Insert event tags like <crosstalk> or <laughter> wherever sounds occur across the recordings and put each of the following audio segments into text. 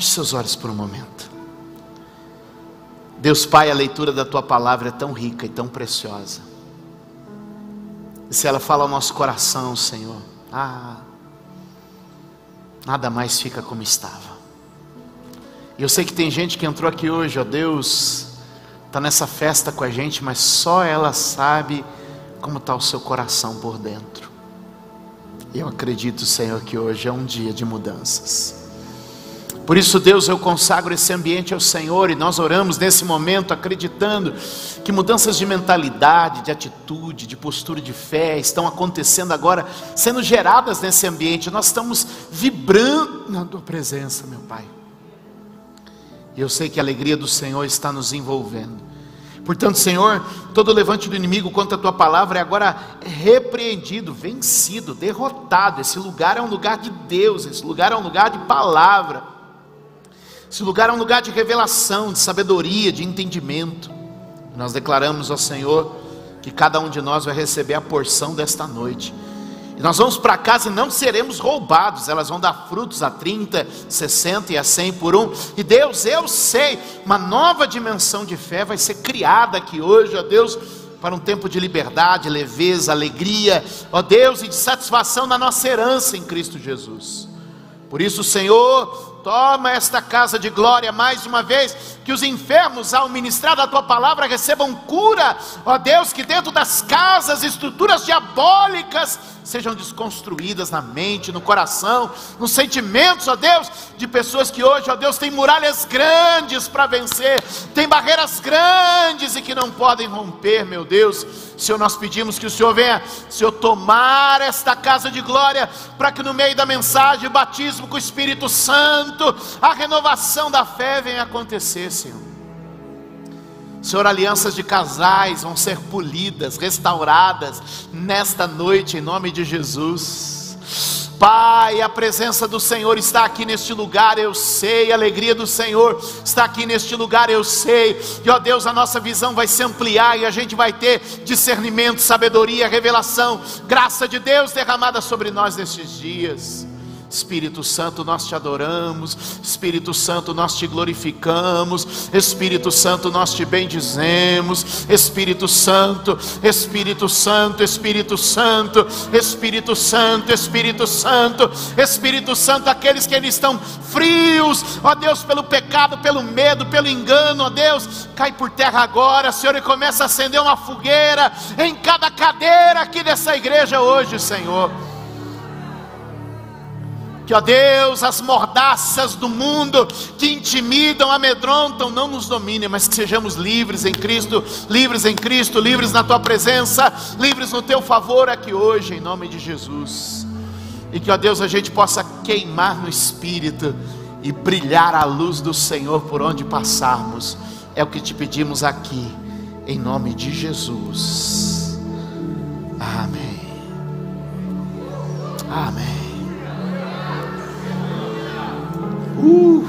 Feche seus olhos por um momento. Deus Pai, a leitura da tua palavra é tão rica e tão preciosa. E se ela fala ao nosso coração, Senhor, ah, nada mais fica como estava. E eu sei que tem gente que entrou aqui hoje, ó Deus, está nessa festa com a gente, mas só ela sabe como está o seu coração por dentro. Eu acredito, Senhor, que hoje é um dia de mudanças. Por isso, Deus, eu consagro esse ambiente ao Senhor e nós oramos nesse momento acreditando que mudanças de mentalidade, de atitude, de postura de fé estão acontecendo agora, sendo geradas nesse ambiente. Nós estamos vibrando na tua presença, meu Pai. E eu sei que a alegria do Senhor está nos envolvendo. Portanto, Senhor, todo levante do inimigo contra a tua palavra é agora repreendido, vencido, derrotado. Esse lugar é um lugar de Deus, esse lugar é um lugar de palavra. Esse lugar é um lugar de revelação, de sabedoria, de entendimento. Nós declaramos ao Senhor que cada um de nós vai receber a porção desta noite. E nós vamos para casa e não seremos roubados, elas vão dar frutos a 30, 60 e a 100 por um. E Deus, eu sei, uma nova dimensão de fé vai ser criada aqui hoje, ó Deus, para um tempo de liberdade, leveza, alegria, ó Deus, e de satisfação na nossa herança em Cristo Jesus. Por isso, Senhor, Toma esta casa de glória mais uma vez, que os enfermos, ao ministrar a tua palavra, recebam cura, ó Deus, que dentro das casas, estruturas diabólicas sejam desconstruídas na mente, no coração, nos sentimentos, ó Deus, de pessoas que hoje, ó Deus, têm muralhas grandes para vencer, tem barreiras grandes e que não podem romper, meu Deus. Senhor, nós pedimos que o Senhor venha, Senhor, tomar esta casa de glória, para que no meio da mensagem, o batismo com o Espírito Santo, a renovação da fé venha acontecer, Senhor. Senhor, alianças de casais vão ser polidas, restauradas nesta noite, em nome de Jesus. Pai, a presença do Senhor está aqui neste lugar, eu sei, a alegria do Senhor está aqui neste lugar, eu sei. E ó Deus, a nossa visão vai se ampliar e a gente vai ter discernimento, sabedoria, revelação, graça de Deus derramada sobre nós nestes dias. Espírito Santo, nós te adoramos, Espírito Santo, nós te glorificamos, Espírito Santo, nós te bendizemos, Espírito Santo, Espírito Santo, Espírito Santo, Espírito Santo, Espírito Santo, Espírito Santo, aqueles que ainda estão frios, ó Deus, pelo pecado, pelo medo, pelo engano, ó Deus, cai por terra agora, Senhor, e começa a acender uma fogueira em cada cadeira aqui dessa igreja hoje, Senhor. Que, ó Deus, as mordaças do mundo que intimidam, amedrontam, não nos dominem, mas que sejamos livres em Cristo, livres em Cristo, livres na tua presença, livres no teu favor aqui hoje, em nome de Jesus. E que, ó Deus, a gente possa queimar no espírito e brilhar a luz do Senhor por onde passarmos. É o que te pedimos aqui, em nome de Jesus. Amém. Amém. Uh.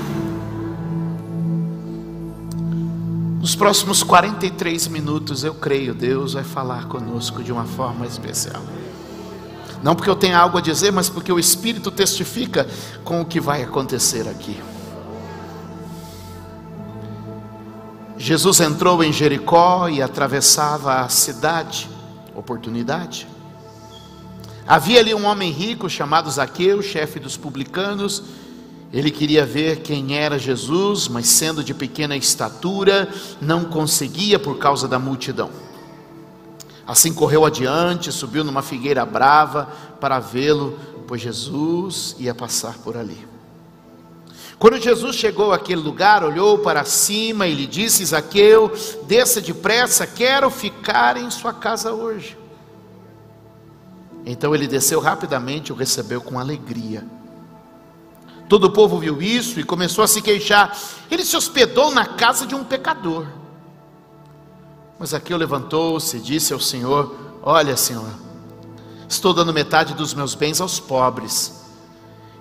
Nos próximos 43 minutos, eu creio, Deus vai falar conosco de uma forma especial. Não porque eu tenha algo a dizer, mas porque o Espírito testifica com o que vai acontecer aqui. Jesus entrou em Jericó e atravessava a cidade, oportunidade. Havia ali um homem rico chamado Zaqueu, chefe dos publicanos, ele queria ver quem era Jesus, mas sendo de pequena estatura, não conseguia por causa da multidão. Assim correu adiante, subiu numa figueira brava para vê-lo, pois Jesus ia passar por ali. Quando Jesus chegou àquele lugar, olhou para cima e lhe disse: Zaqueu, desça depressa, quero ficar em sua casa hoje. Então ele desceu rapidamente e o recebeu com alegria. Todo o povo viu isso e começou a se queixar. Ele se hospedou na casa de um pecador. Mas Aqueu levantou-se e disse ao Senhor: Olha, Senhor, estou dando metade dos meus bens aos pobres.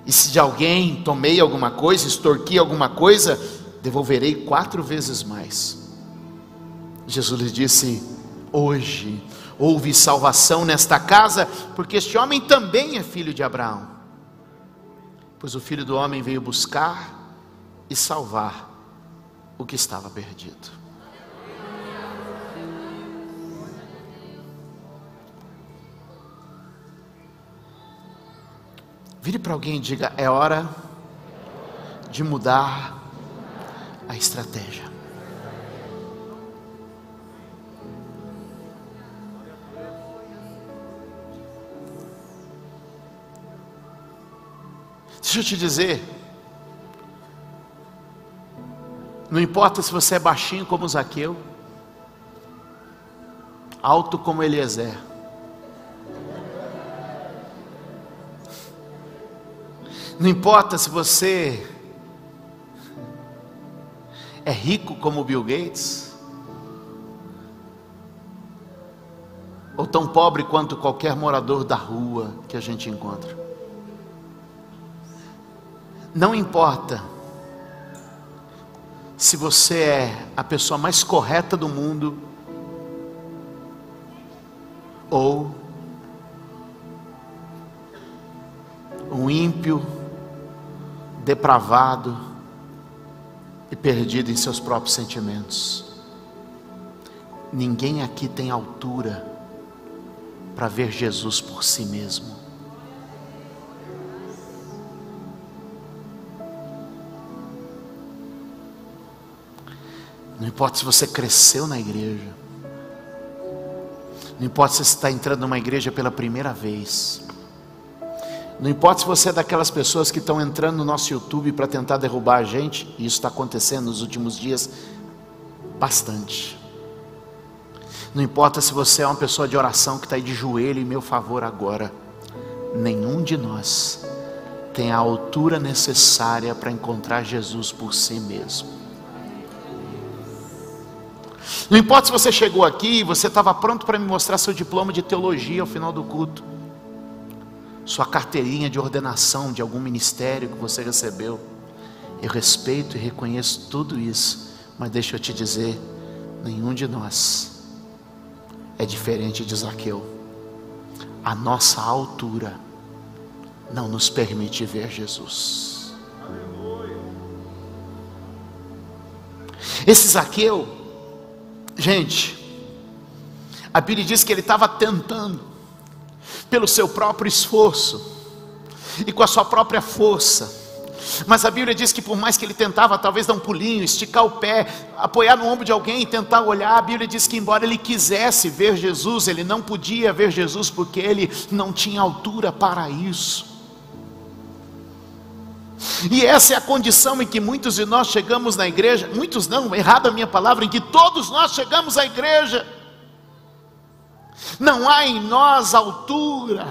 E se de alguém tomei alguma coisa, extorqui alguma coisa, devolverei quatro vezes mais. Jesus lhe disse: Hoje houve salvação nesta casa, porque este homem também é filho de Abraão pois o filho do homem veio buscar e salvar o que estava perdido. Vire para alguém e diga: é hora de mudar a estratégia. Deixa eu te dizer, não importa se você é baixinho como Zaqueu, alto como Eliezer, não importa se você é rico como Bill Gates, ou tão pobre quanto qualquer morador da rua que a gente encontra. Não importa se você é a pessoa mais correta do mundo ou um ímpio, depravado e perdido em seus próprios sentimentos. Ninguém aqui tem altura para ver Jesus por si mesmo. Não importa se você cresceu na igreja. Não importa se você está entrando numa igreja pela primeira vez. Não importa se você é daquelas pessoas que estão entrando no nosso YouTube para tentar derrubar a gente, e isso está acontecendo nos últimos dias bastante. Não importa se você é uma pessoa de oração que está aí de joelho em meu favor agora. Nenhum de nós tem a altura necessária para encontrar Jesus por si mesmo. Não importa se você chegou aqui e você estava pronto para me mostrar seu diploma de teologia ao final do culto, sua carteirinha de ordenação de algum ministério que você recebeu. Eu respeito e reconheço tudo isso, mas deixa eu te dizer: nenhum de nós é diferente de Zaqueu. A nossa altura não nos permite ver Jesus. Esse Zaqueu, Gente, a Bíblia diz que ele estava tentando, pelo seu próprio esforço e com a sua própria força. Mas a Bíblia diz que por mais que ele tentava talvez dar um pulinho, esticar o pé, apoiar no ombro de alguém e tentar olhar, a Bíblia diz que embora ele quisesse ver Jesus, ele não podia ver Jesus porque ele não tinha altura para isso. E essa é a condição em que muitos de nós chegamos na igreja, muitos não, errada a minha palavra, em que todos nós chegamos à igreja. Não há em nós altura,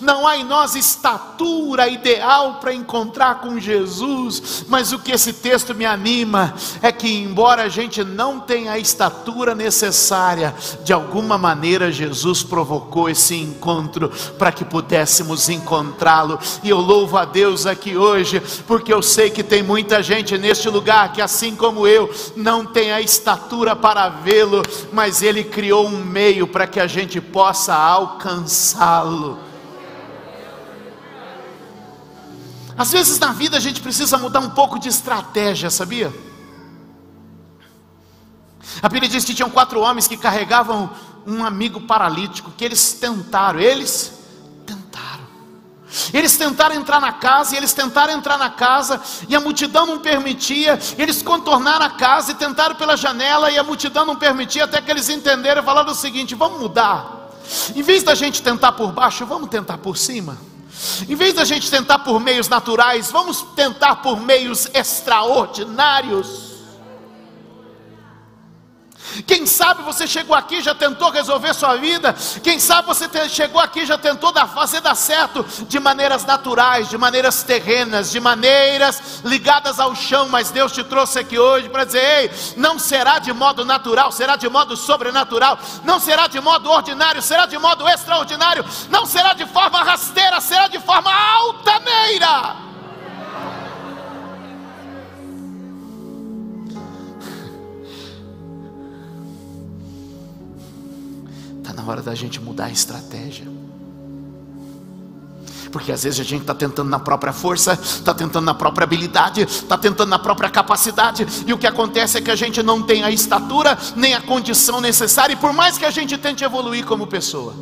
não há em nós estatura ideal para encontrar com Jesus, mas o que esse texto me anima é que, embora a gente não tenha a estatura necessária, de alguma maneira Jesus provocou esse encontro para que pudéssemos encontrá-lo, e eu louvo a Deus aqui hoje, porque eu sei que tem muita gente neste lugar que, assim como eu, não tem a estatura para vê-lo, mas Ele criou um meio para que a gente possa alcançá-lo. Às vezes na vida a gente precisa mudar um pouco de estratégia, sabia? A Bíblia diz que tinham quatro homens que carregavam um amigo paralítico, que eles tentaram, eles tentaram. Eles tentaram entrar na casa, e eles tentaram entrar na casa, e a multidão não permitia. Eles contornaram a casa e tentaram pela janela, e a multidão não permitia, até que eles entenderam e falaram o seguinte: vamos mudar. Em vez da gente tentar por baixo, vamos tentar por cima. Em vez da gente tentar por meios naturais, vamos tentar por meios extraordinários. Quem sabe você chegou aqui já tentou resolver sua vida. Quem sabe você chegou aqui já tentou dar, fazer dar certo de maneiras naturais, de maneiras terrenas, de maneiras ligadas ao chão. Mas Deus te trouxe aqui hoje para dizer: ei, não será de modo natural, será de modo sobrenatural. Não será de modo ordinário, será de modo extraordinário. Não será de forma rasteira, será de forma altaneira. Hora da gente mudar a estratégia. Porque às vezes a gente está tentando na própria força, está tentando na própria habilidade, está tentando na própria capacidade, e o que acontece é que a gente não tem a estatura nem a condição necessária, e por mais que a gente tente evoluir como pessoa.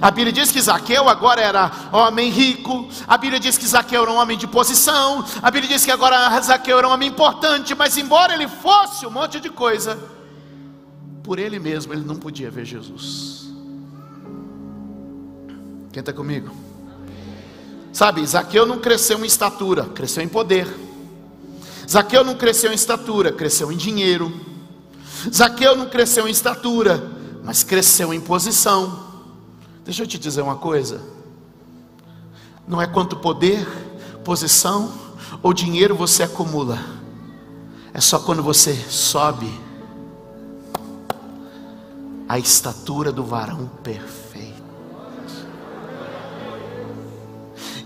A Bíblia diz que Zaqueu agora era homem rico, a Bíblia diz que Zaqueu era um homem de posição, a Bíblia diz que agora Zaqueu era um homem importante, mas embora ele fosse um monte de coisa, por ele mesmo ele não podia ver Jesus. Quem está comigo? Sabe, Zaqueu não cresceu em estatura, cresceu em poder. Zaqueu não cresceu em estatura, cresceu em dinheiro. Zaqueu não cresceu em estatura, mas cresceu em posição. Deixa eu te dizer uma coisa: não é quanto poder, posição ou dinheiro você acumula, é só quando você sobe a estatura do varão perfeito.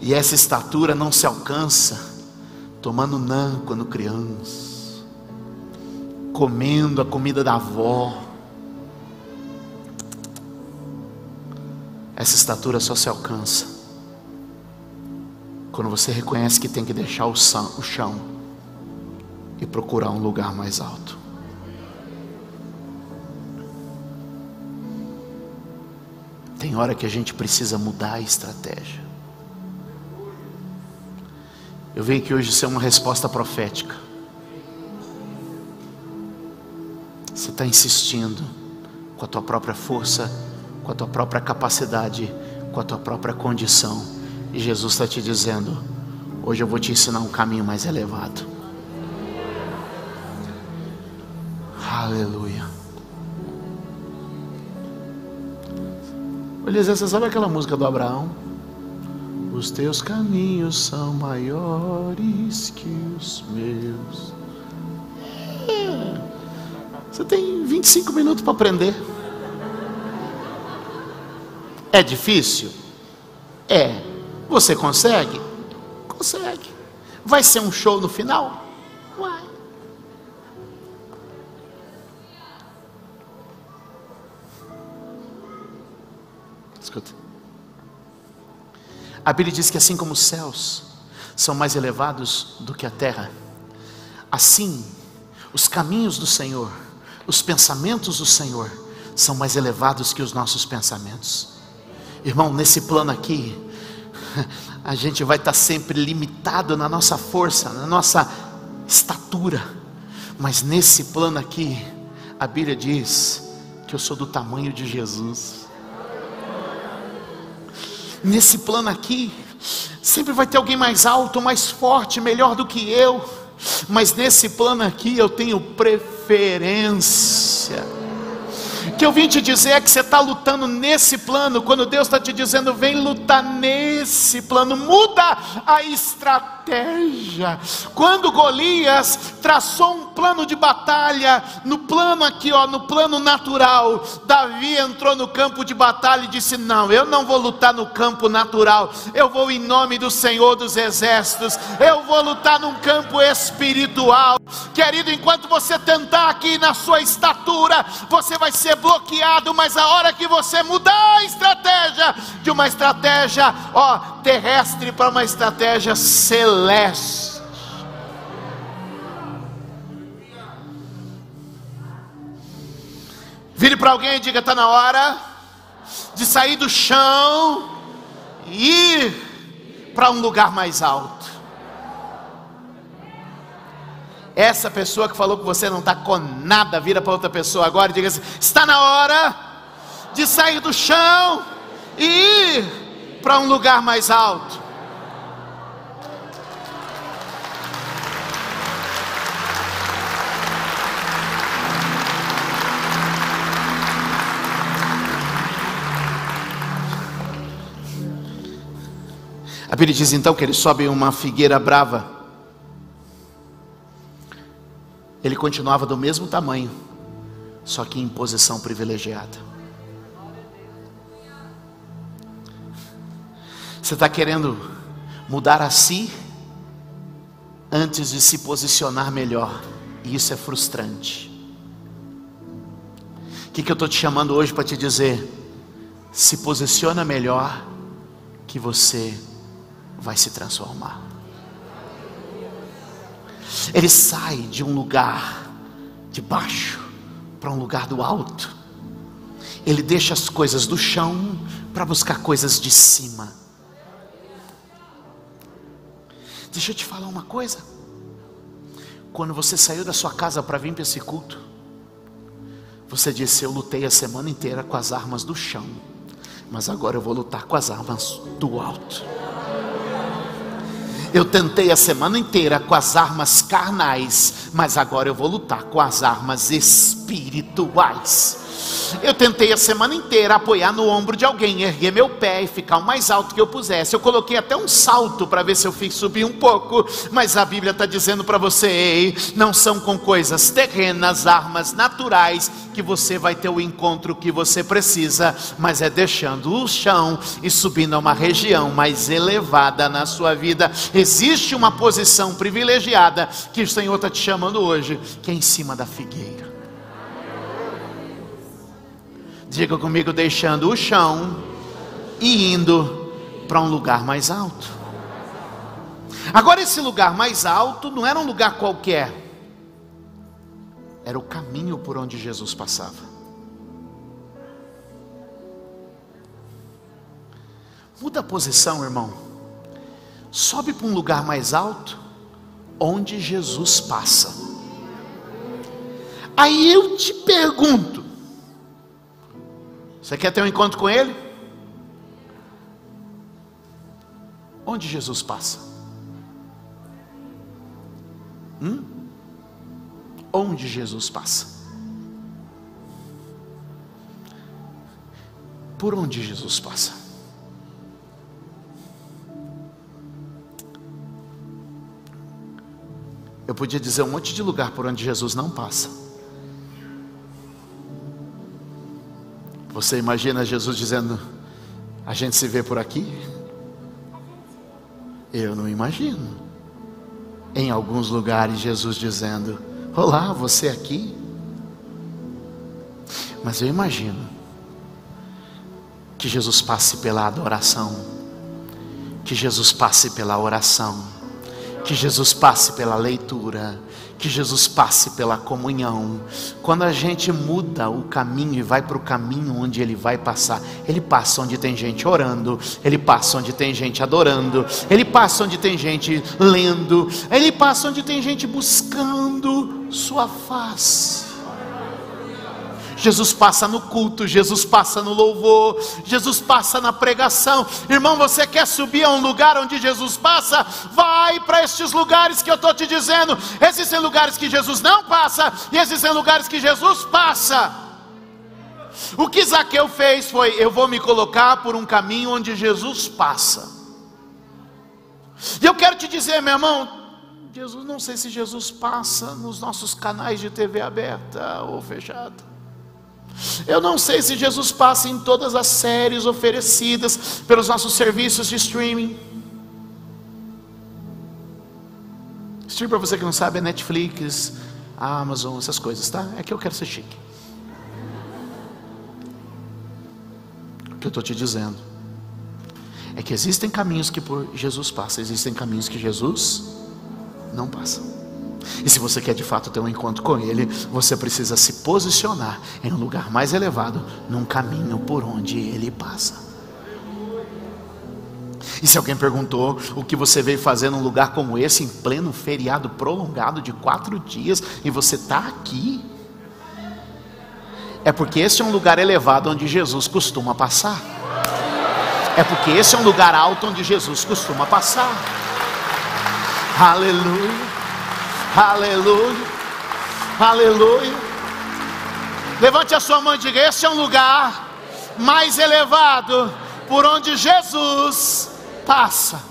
E essa estatura não se alcança tomando nan quando criança, comendo a comida da avó Essa estatura só se alcança quando você reconhece que tem que deixar o chão e procurar um lugar mais alto. Tem hora que a gente precisa mudar a estratégia. Eu venho aqui hoje ser uma resposta profética. Você está insistindo com a tua própria força com a tua própria capacidade, com a tua própria condição. E Jesus está te dizendo: hoje eu vou te ensinar um caminho mais elevado. Aleluia. Eliezer, você sabe aquela música do Abraão? Os teus caminhos são maiores que os meus. É. <laughs> Você tem 25 minutos para aprender. É difícil? É. Você consegue? Consegue. Vai ser um show no final? Escuta. A Bíblia diz que assim como os céus são mais elevados do que a terra, assim os caminhos do Senhor, os pensamentos do Senhor são mais elevados que os nossos pensamentos. Irmão, nesse plano aqui, <laughs> a gente vai estar sempre limitado na nossa força, na nossa estatura, mas nesse plano aqui, a Bíblia diz que eu sou do tamanho de Jesus. Nesse plano aqui, sempre vai ter alguém mais alto, mais forte, melhor do que eu, mas nesse plano aqui eu tenho preferência que eu vim te dizer é que você está lutando nesse plano, quando Deus está te dizendo, vem lutar nesse plano, muda a estratégia. Quando Golias traçou um plano de batalha, no plano aqui, ó, no plano natural, Davi entrou no campo de batalha e disse: Não, eu não vou lutar no campo natural, eu vou em nome do Senhor dos Exércitos, eu vou lutar num campo espiritual. Querido, enquanto você tentar aqui na sua estatura, você vai ser bloqueado, mas a hora que você mudar a estratégia de uma estratégia, ó, terrestre para uma estratégia celeste. Vire para alguém e diga: está na hora de sair do chão e ir para um lugar mais alto. Essa pessoa que falou que você não está com nada, vira para outra pessoa agora e diga assim: está na hora de sair do chão e ir para um lugar mais alto. A Bíblia diz então que ele sobe uma figueira brava ele continuava do mesmo tamanho, só que em posição privilegiada. Você está querendo mudar a si antes de se posicionar melhor, e isso é frustrante. O que, que eu estou te chamando hoje para te dizer? Se posiciona melhor que você vai se transformar. Ele sai de um lugar de baixo para um lugar do alto. Ele deixa as coisas do chão para buscar coisas de cima. Deixa eu te falar uma coisa. Quando você saiu da sua casa para vir para esse culto, você disse: Eu lutei a semana inteira com as armas do chão, mas agora eu vou lutar com as armas do alto. Eu tentei a semana inteira com as armas carnais, mas agora eu vou lutar com as armas espirituais. Eu tentei a semana inteira apoiar no ombro de alguém, erguer meu pé e ficar o mais alto que eu pusesse. Eu coloquei até um salto para ver se eu fiz subir um pouco, mas a Bíblia está dizendo para você: ei, não são com coisas terrenas, armas naturais, que você vai ter o encontro que você precisa, mas é deixando o chão e subindo a uma região mais elevada na sua vida. Existe uma posição privilegiada que o Senhor está te chamando hoje, que é em cima da figueira. Diga comigo, deixando o chão e indo para um lugar mais alto. Agora, esse lugar mais alto não era um lugar qualquer, era o caminho por onde Jesus passava. Muda a posição, irmão. Sobe para um lugar mais alto, onde Jesus passa. Aí eu te pergunto: você quer ter um encontro com Ele? Onde Jesus passa? Hum? Onde Jesus passa? Por onde Jesus passa? Eu podia dizer um monte de lugar por onde Jesus não passa. Você imagina Jesus dizendo: A gente se vê por aqui? Eu não imagino. Em alguns lugares, Jesus dizendo: Olá, você aqui? Mas eu imagino que Jesus passe pela adoração, que Jesus passe pela oração, que Jesus passe pela leitura, que Jesus passe pela comunhão. Quando a gente muda o caminho e vai para o caminho onde Ele vai passar, Ele passa onde tem gente orando, Ele passa onde tem gente adorando, Ele passa onde tem gente lendo, Ele passa onde tem gente buscando Sua face. Jesus passa no culto, Jesus passa no louvor, Jesus passa na pregação. Irmão, você quer subir a um lugar onde Jesus passa? Vai para estes lugares que eu estou te dizendo. Existem lugares que Jesus não passa, e existem lugares que Jesus passa. O que Zaqueu fez foi: eu vou me colocar por um caminho onde Jesus passa. E eu quero te dizer, meu irmão, Jesus, não sei se Jesus passa nos nossos canais de TV aberta ou fechada. Eu não sei se Jesus passa em todas as séries oferecidas pelos nossos serviços de streaming. Stream para você que não sabe é Netflix, Amazon, essas coisas, tá? É que eu quero ser chique. O que eu estou te dizendo é que existem caminhos que por Jesus passa, existem caminhos que Jesus não passa. E se você quer de fato ter um encontro com Ele, você precisa se posicionar em um lugar mais elevado, num caminho por onde Ele passa. E se alguém perguntou o que você veio fazer num lugar como esse, em pleno feriado prolongado de quatro dias, e você está aqui, é porque esse é um lugar elevado onde Jesus costuma passar. É porque esse é um lugar alto onde Jesus costuma passar. Aleluia. Aleluia. Aleluia. Levante a sua mão e diga: Esse é um lugar mais elevado por onde Jesus passa.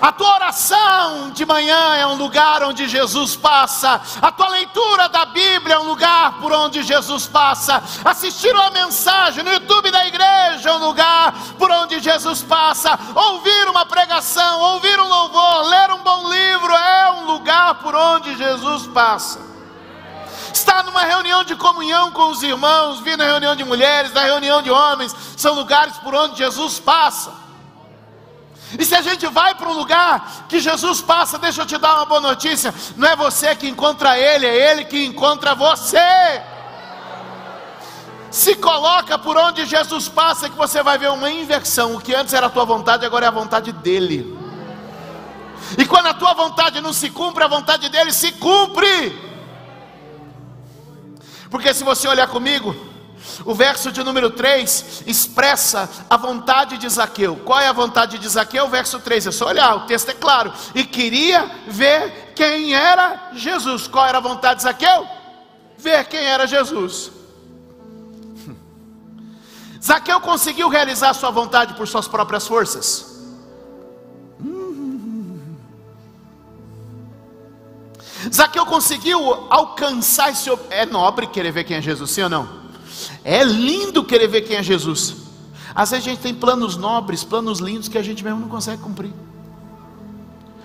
A tua oração de manhã é um lugar onde Jesus passa. A tua leitura da Bíblia é um lugar por onde Jesus passa. Assistir uma mensagem no YouTube da igreja é um lugar por onde Jesus passa. Ouvir uma pregação, ouvir um louvor, ler um bom livro é um lugar por onde Jesus passa estar numa reunião de comunhão com os irmãos, vir na reunião de mulheres, na reunião de homens, são lugares por onde Jesus passa. E se a gente vai para um lugar que Jesus passa, deixa eu te dar uma boa notícia: não é você que encontra Ele, é Ele que encontra você. Se coloca por onde Jesus passa, que você vai ver uma inversão. O que antes era a tua vontade, agora é a vontade dEle. E quando a tua vontade não se cumpre, a vontade dEle se cumpre. Porque se você olhar comigo, o verso de número 3 expressa a vontade de Zaqueu. Qual é a vontade de Zaqueu? O verso 3, é só olhar, o texto é claro. E queria ver quem era Jesus. Qual era a vontade de Zaqueu? Ver quem era Jesus. <laughs> Zaqueu conseguiu realizar sua vontade por suas próprias forças? Zaqueu conseguiu alcançar esse. É nobre querer ver quem é Jesus, sim ou não? É lindo querer ver quem é Jesus. Às vezes a gente tem planos nobres, planos lindos que a gente mesmo não consegue cumprir.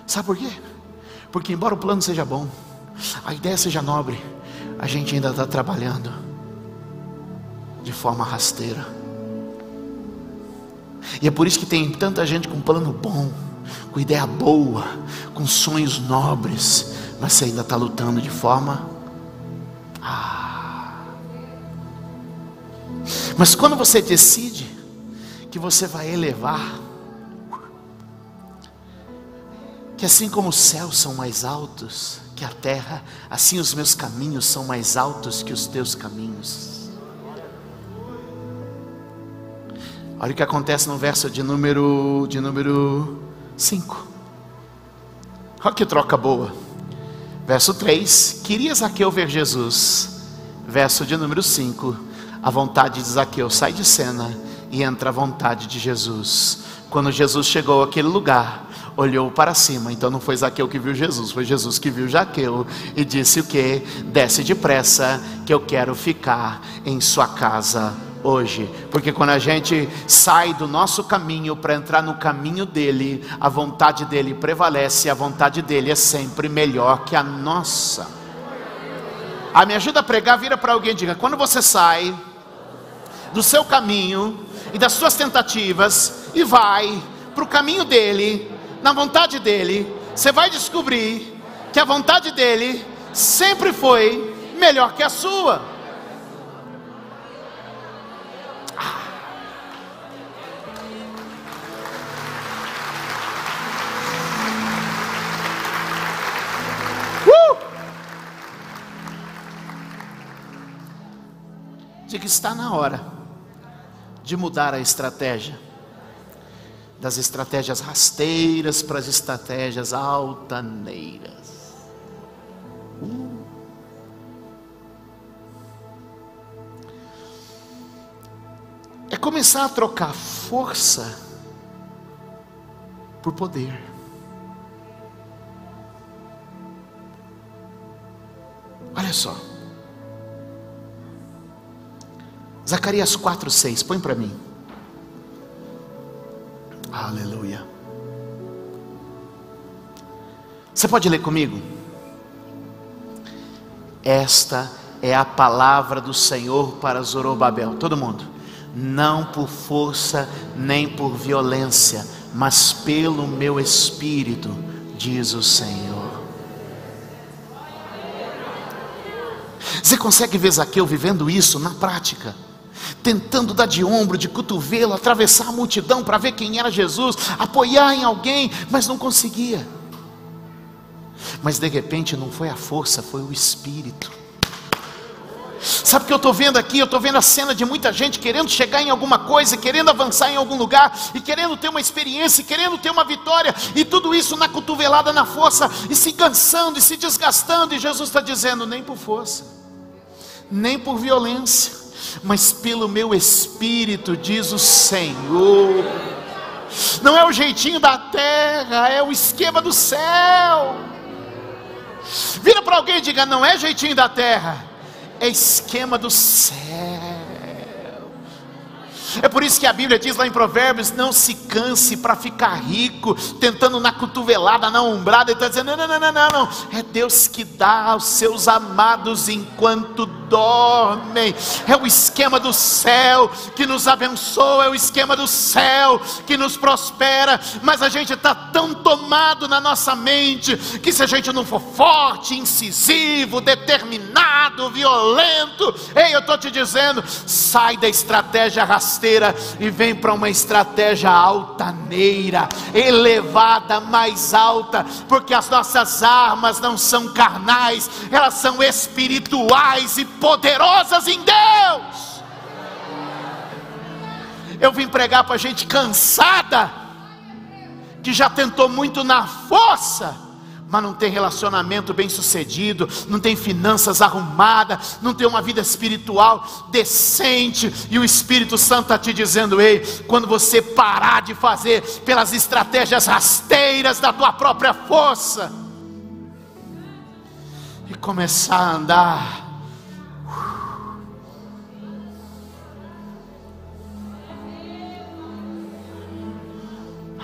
Sabe por quê? Porque, embora o plano seja bom, a ideia seja nobre, a gente ainda está trabalhando de forma rasteira. E é por isso que tem tanta gente com plano bom, com ideia boa, com sonhos nobres, mas você ainda está lutando de forma. Ah, mas quando você decide que você vai elevar, que assim como os céus são mais altos que a terra, assim os meus caminhos são mais altos que os teus caminhos. Olha o que acontece no verso de número de número 5. Olha que troca boa. Verso 3: Queria Zaqueu ver Jesus. Verso de número 5 a vontade de Zaqueu sai de cena e entra a vontade de Jesus. Quando Jesus chegou àquele lugar, olhou para cima. Então não foi Zaqueu que viu Jesus, foi Jesus que viu Zaqueu e disse o que? Desce depressa, que eu quero ficar em sua casa hoje. Porque quando a gente sai do nosso caminho para entrar no caminho dele, a vontade dele prevalece, a vontade dele é sempre melhor que a nossa. Ah, me ajuda a pregar, vira para alguém e diga: quando você sai do seu caminho e das suas tentativas e vai para o caminho dele, na vontade dele, você vai descobrir que a vontade dele sempre foi melhor que a sua. Uh! Diga que está na hora de mudar a estratégia, das estratégias rasteiras para as estratégias altaneiras. Uh. É começar a trocar força por poder. Olha só. Zacarias 4, 6, põe para mim. Aleluia. Você pode ler comigo? Esta é a palavra do Senhor para Zorobabel. Todo mundo. Não por força nem por violência, mas pelo meu espírito, diz o Senhor. Você consegue ver Zaqueu vivendo isso na prática? Tentando dar de ombro, de cotovelo, atravessar a multidão para ver quem era Jesus, apoiar em alguém, mas não conseguia. Mas de repente não foi a força, foi o Espírito. Sabe o que eu estou vendo aqui? Eu estou vendo a cena de muita gente querendo chegar em alguma coisa, querendo avançar em algum lugar, e querendo ter uma experiência, querendo ter uma vitória, e tudo isso na cotovelada, na força, e se cansando, e se desgastando, e Jesus está dizendo: nem por força, nem por violência, mas pelo meu espírito, diz o Senhor. Não é o jeitinho da terra, é o esquema do céu. Vira para alguém e diga: não é jeitinho da terra, é esquema do céu. É por isso que a Bíblia diz lá em Provérbios: não se canse para ficar rico, tentando na cotovelada, na umbrada, ele está dizendo: não, não, não, não, não, é Deus que dá aos seus amados enquanto dormem, é o esquema do céu que nos abençoa, é o esquema do céu que nos prospera, mas a gente está tão tomado na nossa mente que se a gente não for forte, incisivo, determinado, violento, ei, eu estou te dizendo, sai da estratégia rasteira e vem para uma estratégia altaneira, elevada, mais alta, porque as nossas armas não são carnais, elas são espirituais e poderosas em Deus. Eu vim pregar para gente cansada, que já tentou muito na força, mas não tem relacionamento bem sucedido, não tem finanças arrumadas, não tem uma vida espiritual decente, e o Espírito Santo está te dizendo: ei, quando você parar de fazer pelas estratégias rasteiras da tua própria força, e começar a andar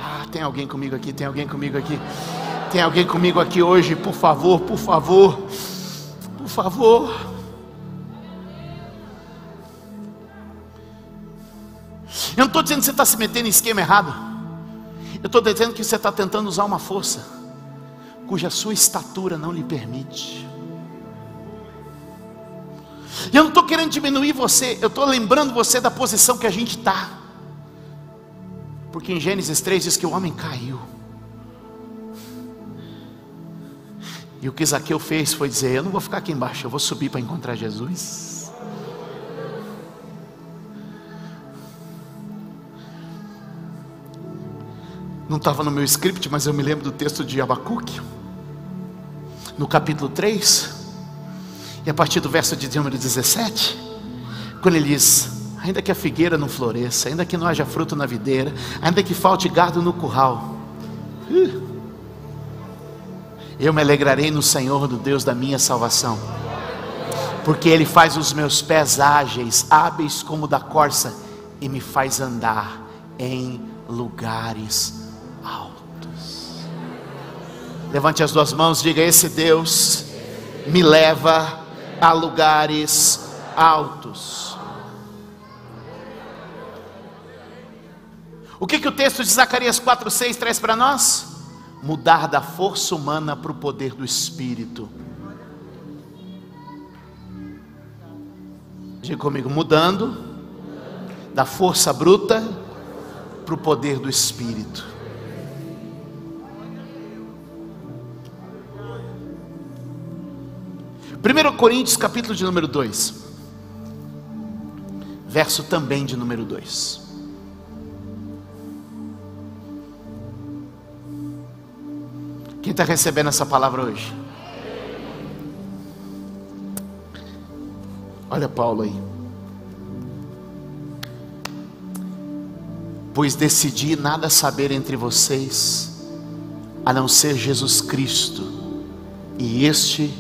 Ah, tem alguém comigo aqui, tem alguém comigo aqui. Tem alguém comigo aqui hoje, por favor, por favor. Por favor. Eu não estou dizendo que você está se metendo em esquema errado. Eu estou dizendo que você está tentando usar uma força cuja sua estatura não lhe permite. Eu não estou querendo diminuir você, eu estou lembrando você da posição que a gente está. Porque em Gênesis 3 diz que o homem caiu. E o que Zaqueu fez foi dizer: Eu não vou ficar aqui embaixo, eu vou subir para encontrar Jesus. Não estava no meu script, mas eu me lembro do texto de Abacuque, no capítulo 3, e a partir do verso de número 17, quando ele diz: ainda que a figueira não floresça, ainda que não haja fruto na videira, ainda que falte gado no curral, eu me alegrarei no Senhor, do Deus da minha salvação, porque Ele faz os meus pés ágeis, hábeis como da corça, e me faz andar em lugares altos. Levante as duas mãos, diga: Esse Deus me leva a lugares altos. O que, que o texto de Zacarias 4,6 traz para nós? Mudar da força humana para o poder do Espírito. Diga comigo, mudando da força bruta para o poder do Espírito. Primeiro Coríntios capítulo de número 2, verso também de número 2. Quem está recebendo essa palavra hoje? Olha Paulo aí. Pois decidi nada saber entre vocês, a não ser Jesus Cristo e este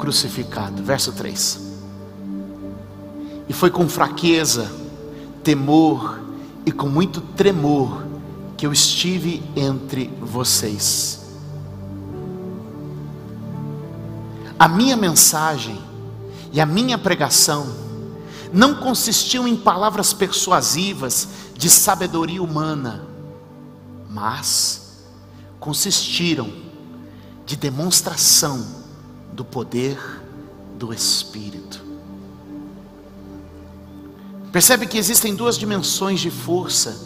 crucificado. Verso 3. E foi com fraqueza, temor e com muito tremor que eu estive entre vocês. A minha mensagem e a minha pregação não consistiam em palavras persuasivas de sabedoria humana, mas consistiram de demonstração do poder do Espírito. Percebe que existem duas dimensões de força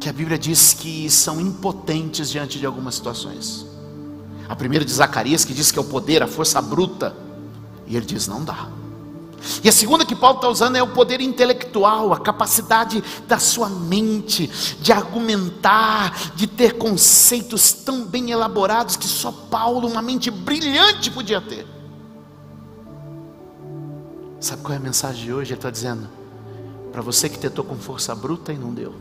que a Bíblia diz que são impotentes diante de algumas situações. A primeira de Zacarias, que diz que é o poder, a força bruta. E ele diz: não dá. E a segunda que Paulo está usando é o poder intelectual, a capacidade da sua mente de argumentar, de ter conceitos tão bem elaborados que só Paulo, uma mente brilhante, podia ter. Sabe qual é a mensagem de hoje? Ele está dizendo: para você que tentou com força bruta e não deu.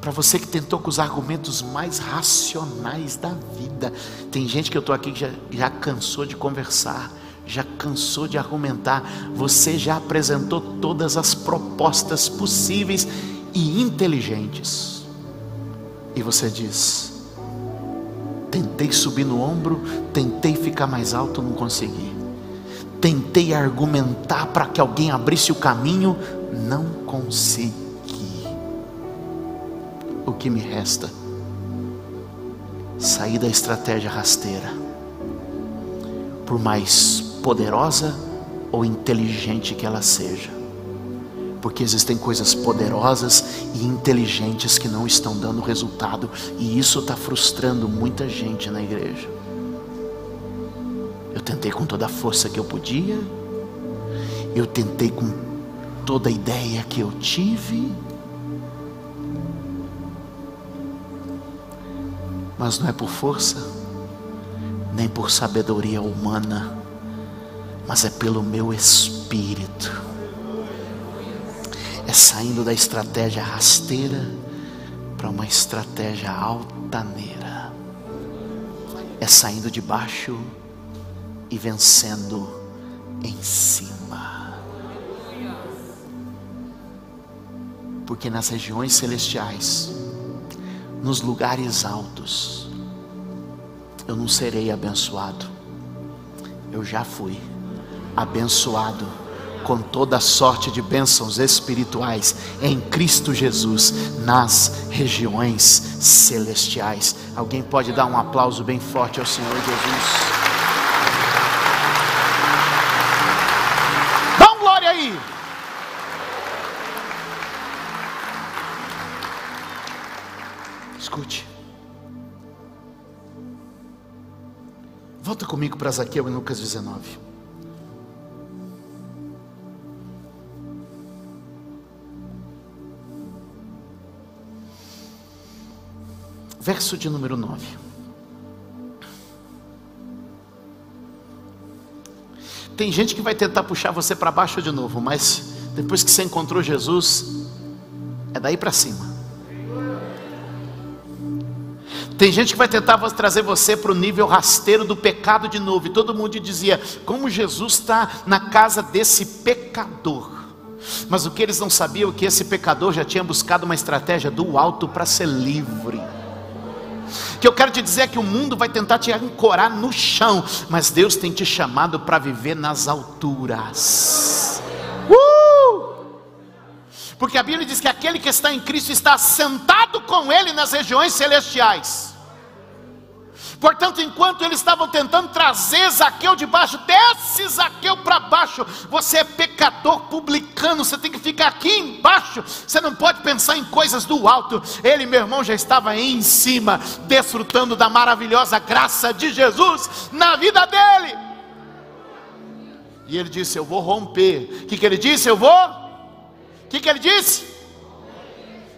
Para você que tentou com os argumentos mais racionais da vida. Tem gente que eu estou aqui que já, já cansou de conversar, já cansou de argumentar, você já apresentou todas as propostas possíveis e inteligentes. E você diz: tentei subir no ombro, tentei ficar mais alto, não consegui. Tentei argumentar para que alguém abrisse o caminho, não consegui. O que me resta? Sair da estratégia rasteira. Por mais poderosa ou inteligente que ela seja. Porque existem coisas poderosas e inteligentes que não estão dando resultado, e isso está frustrando muita gente na igreja. Eu tentei com toda a força que eu podia, eu tentei com toda a ideia que eu tive, mas não é por força, nem por sabedoria humana, mas é pelo meu espírito. É saindo da estratégia rasteira para uma estratégia altaneira. É saindo de baixo e vencendo em cima. Porque nas regiões celestiais, nos lugares altos, eu não serei abençoado. Eu já fui abençoado com toda sorte de bênçãos espirituais em Cristo Jesus nas regiões celestiais. Alguém pode dar um aplauso bem forte ao Senhor Jesus? Volta comigo para Zaqueu em Lucas 19. verso de número 9. Tem gente que vai tentar puxar você para baixo de novo, mas depois que você encontrou Jesus, é daí para cima. Tem gente que vai tentar trazer você para o nível rasteiro do pecado de novo, e todo mundo dizia: como Jesus está na casa desse pecador. Mas o que eles não sabiam é que esse pecador já tinha buscado uma estratégia do alto para ser livre que eu quero te dizer é que o mundo vai tentar te ancorar no chão, mas Deus tem te chamado para viver nas alturas. Porque a Bíblia diz que aquele que está em Cristo está sentado com Ele nas regiões celestiais. Portanto, enquanto eles estavam tentando trazer Zaqueu de baixo, desce Zaqueu para baixo. Você é pecador publicano, você tem que ficar aqui embaixo. Você não pode pensar em coisas do alto. Ele, meu irmão, já estava em cima, desfrutando da maravilhosa graça de Jesus na vida dele. E ele disse: Eu vou romper. O que, que ele disse? Eu vou. O que, que ele disse?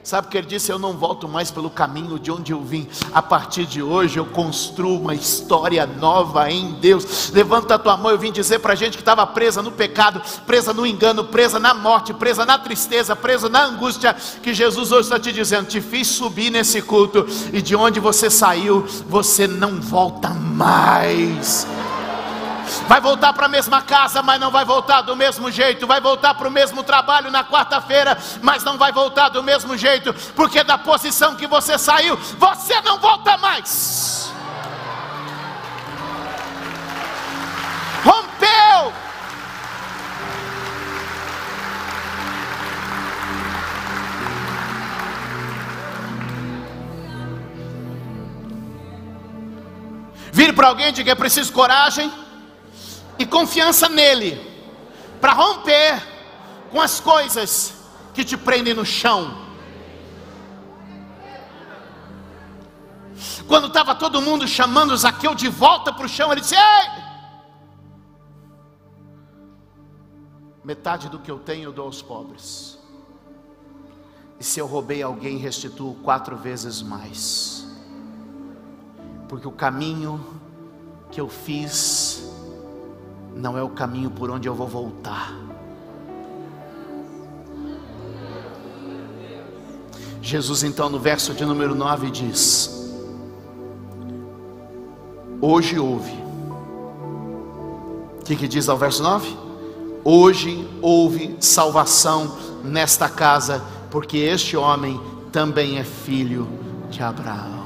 Sabe o que ele disse? Eu não volto mais pelo caminho de onde eu vim. A partir de hoje eu construo uma história nova em Deus. Levanta a tua mão. Eu vim dizer para a gente que estava presa no pecado, presa no engano, presa na morte, presa na tristeza, presa na angústia. Que Jesus hoje está te dizendo: Te fiz subir nesse culto. E de onde você saiu, você não volta mais. Vai voltar para a mesma casa, mas não vai voltar do mesmo jeito. Vai voltar para o mesmo trabalho na quarta-feira, mas não vai voltar do mesmo jeito, porque da posição que você saiu, você não volta mais. Rompeu. Vire para alguém e diga: é preciso coragem e confiança nele para romper com as coisas que te prendem no chão. Quando estava todo mundo chamando Zaqueu de volta para o chão, ele disse: Ei! Metade do que eu tenho eu dou aos pobres. E se eu roubei alguém, restituo quatro vezes mais. Porque o caminho que eu fiz não é o caminho por onde eu vou voltar. Jesus, então, no verso de número 9, diz: Hoje houve. O que, que diz ao verso 9? Hoje houve salvação nesta casa, porque este homem também é filho de Abraão.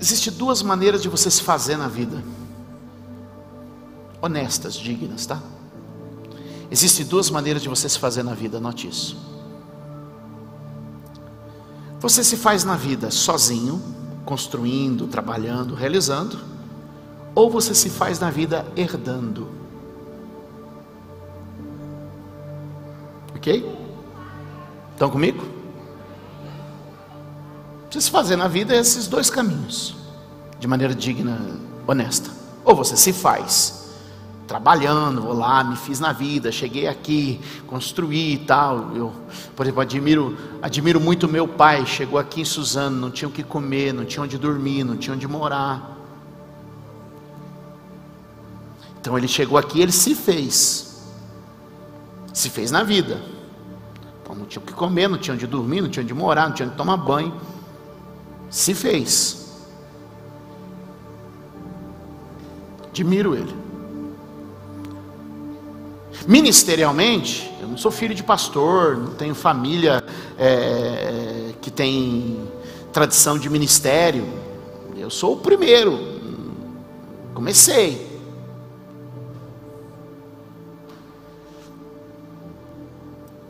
Existem duas maneiras de você se fazer na vida. Honestas, dignas, tá? Existem duas maneiras de você se fazer na vida, note isso. Você se faz na vida sozinho, construindo, trabalhando, realizando, ou você se faz na vida herdando. Ok? Estão comigo? Você se fazer na vida é esses dois caminhos, de maneira digna, honesta. Ou você se faz, trabalhando, vou lá, me fiz na vida, cheguei aqui, construí e tal. Eu, por exemplo, admiro, admiro muito meu pai, chegou aqui em Suzano, não tinha o que comer, não tinha onde dormir, não tinha onde morar. Então ele chegou aqui, ele se fez. Se fez na vida. Então não tinha o que comer, não tinha onde dormir, não tinha onde morar, não tinha onde tomar banho se fez. Admiro ele. Ministerialmente, eu não sou filho de pastor, não tenho família é, que tem tradição de ministério. Eu sou o primeiro. Comecei.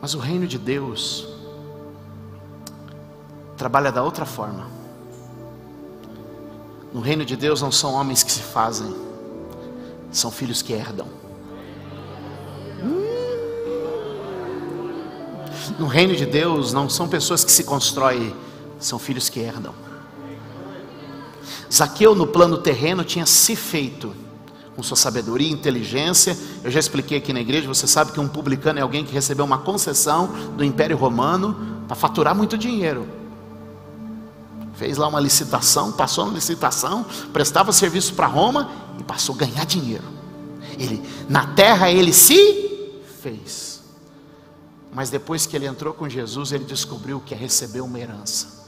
Mas o reino de Deus trabalha da outra forma. No reino de Deus não são homens que se fazem, são filhos que herdam. No reino de Deus não são pessoas que se constroem, são filhos que herdam. Zaqueu no plano terreno tinha se feito com sua sabedoria e inteligência. Eu já expliquei aqui na igreja, você sabe que um publicano é alguém que recebeu uma concessão do Império Romano para faturar muito dinheiro fez lá uma licitação, passou na licitação, prestava serviço para Roma e passou a ganhar dinheiro. Ele, na terra ele se fez. Mas depois que ele entrou com Jesus, ele descobriu que é receber uma herança.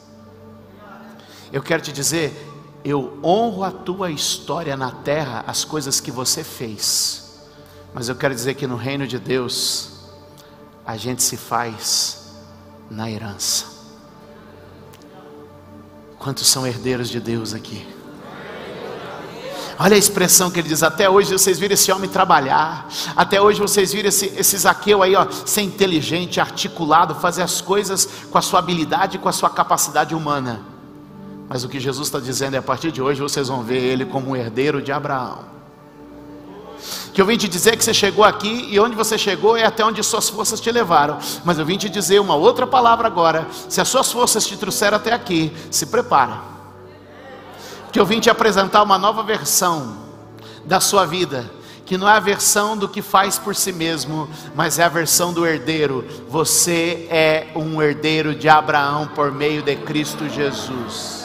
Eu quero te dizer, eu honro a tua história na terra, as coisas que você fez. Mas eu quero dizer que no reino de Deus, a gente se faz na herança. Quantos são herdeiros de Deus aqui? Olha a expressão que ele diz: até hoje vocês viram esse homem trabalhar, até hoje vocês viram esse, esse Zaqueu aí, ó, ser inteligente, articulado, fazer as coisas com a sua habilidade com a sua capacidade humana. Mas o que Jesus está dizendo é: a partir de hoje vocês vão ver ele como um herdeiro de Abraão que eu vim te dizer que você chegou aqui e onde você chegou é até onde suas forças te levaram. Mas eu vim te dizer uma outra palavra agora. Se as suas forças te trouxeram até aqui, se prepara. Que eu vim te apresentar uma nova versão da sua vida, que não é a versão do que faz por si mesmo, mas é a versão do herdeiro. Você é um herdeiro de Abraão por meio de Cristo Jesus.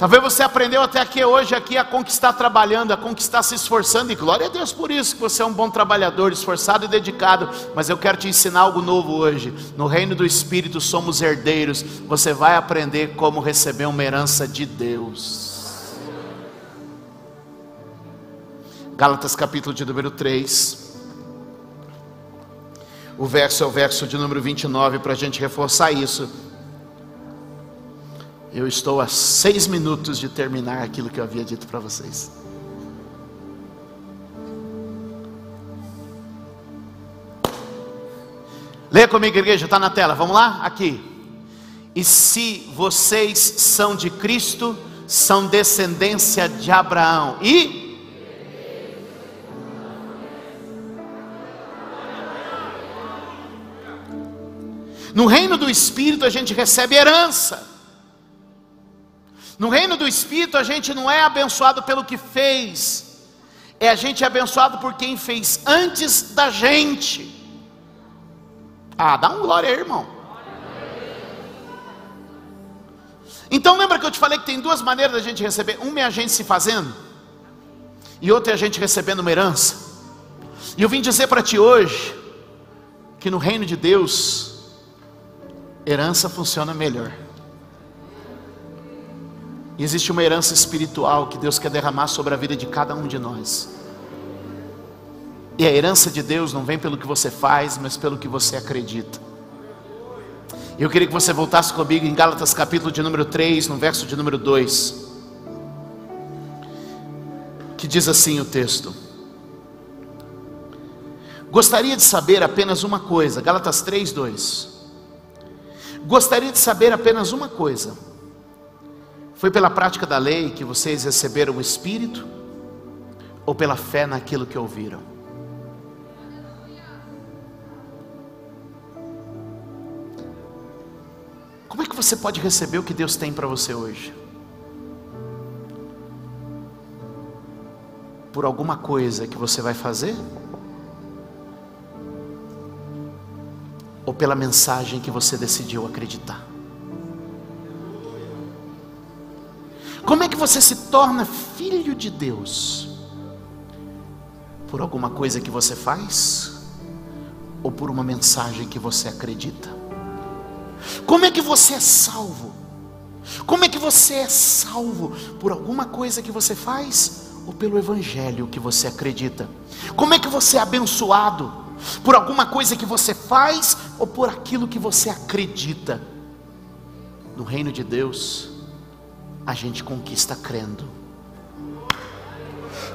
Talvez você aprendeu até aqui hoje aqui a conquistar trabalhando, a conquistar se esforçando, e glória a Deus por isso, que você é um bom trabalhador, esforçado e dedicado. Mas eu quero te ensinar algo novo hoje. No reino do Espírito somos herdeiros. Você vai aprender como receber uma herança de Deus. Gálatas capítulo de número 3. O verso é o verso de número 29 para a gente reforçar isso. Eu estou a seis minutos de terminar aquilo que eu havia dito para vocês. Leia comigo, igreja, está na tela. Vamos lá? Aqui. E se vocês são de Cristo, são descendência de Abraão. E. No reino do Espírito a gente recebe herança. No reino do Espírito, a gente não é abençoado pelo que fez, é a gente abençoado por quem fez antes da gente. Ah, dá um glória aí, irmão. Então lembra que eu te falei que tem duas maneiras da gente receber: uma é a gente se fazendo, e outra é a gente recebendo uma herança. E eu vim dizer para ti hoje que no reino de Deus, herança funciona melhor. E existe uma herança espiritual que Deus quer derramar sobre a vida de cada um de nós. E a herança de Deus não vem pelo que você faz, mas pelo que você acredita. Eu queria que você voltasse comigo em Gálatas capítulo de número 3, no verso de número 2. Que diz assim o texto: Gostaria de saber apenas uma coisa, Gálatas 3, 2. Gostaria de saber apenas uma coisa. Foi pela prática da lei que vocês receberam o Espírito? Ou pela fé naquilo que ouviram? Como é que você pode receber o que Deus tem para você hoje? Por alguma coisa que você vai fazer? Ou pela mensagem que você decidiu acreditar? Como é que você se torna filho de Deus? Por alguma coisa que você faz? Ou por uma mensagem que você acredita? Como é que você é salvo? Como é que você é salvo? Por alguma coisa que você faz ou pelo evangelho que você acredita? Como é que você é abençoado? Por alguma coisa que você faz ou por aquilo que você acredita? No reino de Deus, a gente conquista crendo.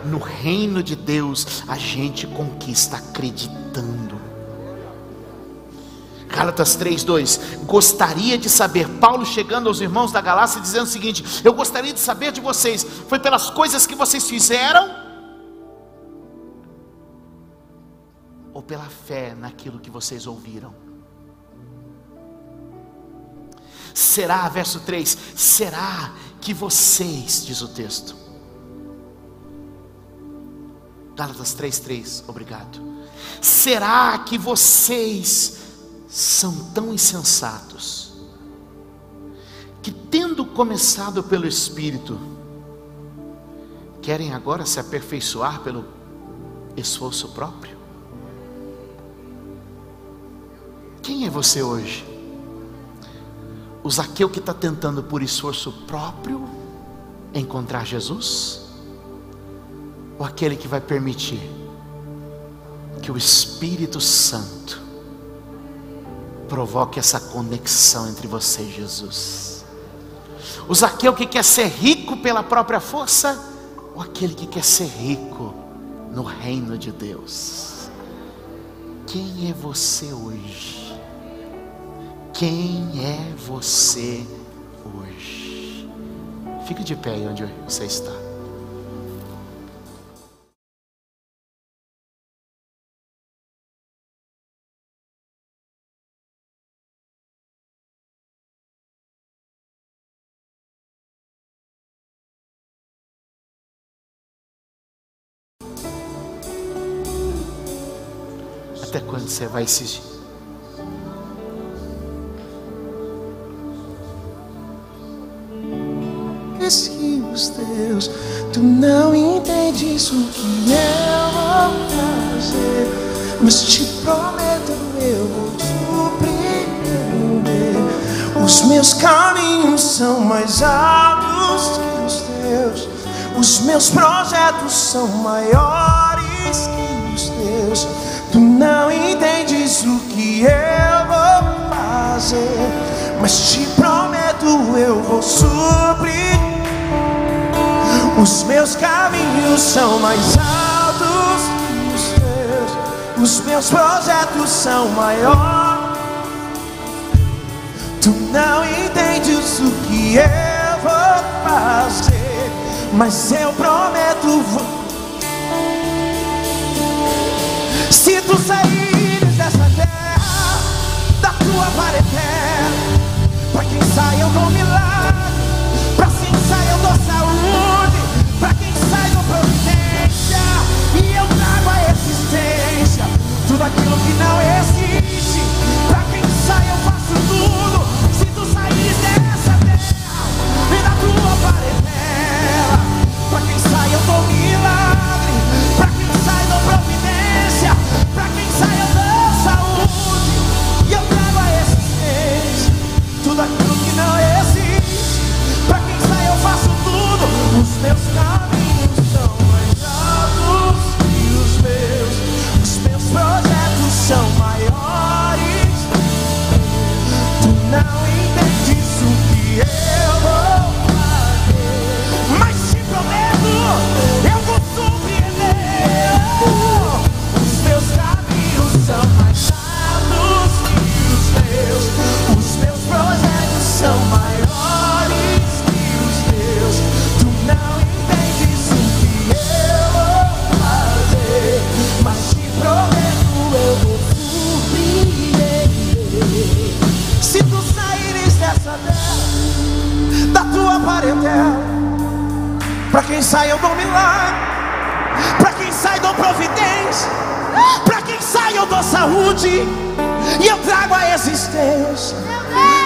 No reino de Deus, a gente conquista acreditando. Gálatas 3:2. Gostaria de saber, Paulo chegando aos irmãos da Galácia dizendo o seguinte: Eu gostaria de saber de vocês, foi pelas coisas que vocês fizeram ou pela fé naquilo que vocês ouviram? Será, verso 3, será que vocês, diz o texto. Gálatas 3:3, obrigado. Será que vocês são tão insensatos que, tendo começado pelo Espírito, querem agora se aperfeiçoar pelo esforço próprio? Quem é você hoje? O Zaqueu que está tentando por esforço próprio encontrar Jesus? Ou aquele que vai permitir que o Espírito Santo provoque essa conexão entre você e Jesus. O Zaqueu que quer ser rico pela própria força, ou aquele que quer ser rico no reino de Deus? Quem é você hoje? Quem é você hoje? Fique de pé aí onde você está. Até quando você vai se. Os teus, tu não entendes o que eu vou fazer, mas te prometo eu vou surpreender. Os meus caminhos são mais altos que os teus, os meus projetos são maiores que os teus. Tu não entendes o que eu vou fazer, mas te prometo eu vou suprir. Os meus caminhos são mais altos que os teus, os meus projetos são maiores. Tu não entendes o que eu vou fazer, mas eu prometo vou Se tu saíres dessa terra, da tua para eterna, pra quem sai eu dou milagre, pra quem sai eu dou saúde, tudo aquilo que não existe, pra quem sai eu faço tudo, se tu saíres dessa terra, e da tua para eterna, pra quem sai eu dou milagre, pra quem sai dou providência, pra quem sai eu dou saúde, e eu trago a existência, tudo aquilo que não existe, pra quem sai eu faço dessa tua parentela. Para quem sai eu dou milagre, para quem sai eu dou providência, para quem sai eu dou saúde, e eu trago a existência.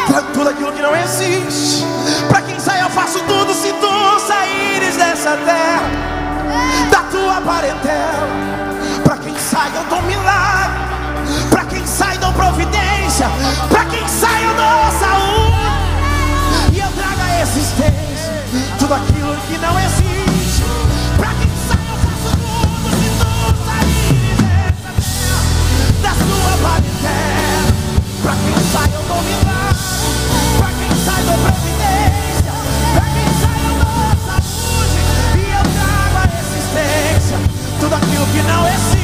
Trago tudo aquilo que não existe. Para quem sai eu faço tudo se tu saíres dessa terra, da tua parentela. Para quem sai eu dou milagre, para quem sai eu dou providência, para quem sai eu dou saúde, Tudo aquilo que não existe. Para quem sai eu faço tudo se tu saíres dessa da tua parentela. Para quem sai eu dou milagre, para quem sai dou providência, para quem sai eu dou saúde, e eu trago a existência. Tudo aquilo que não existe,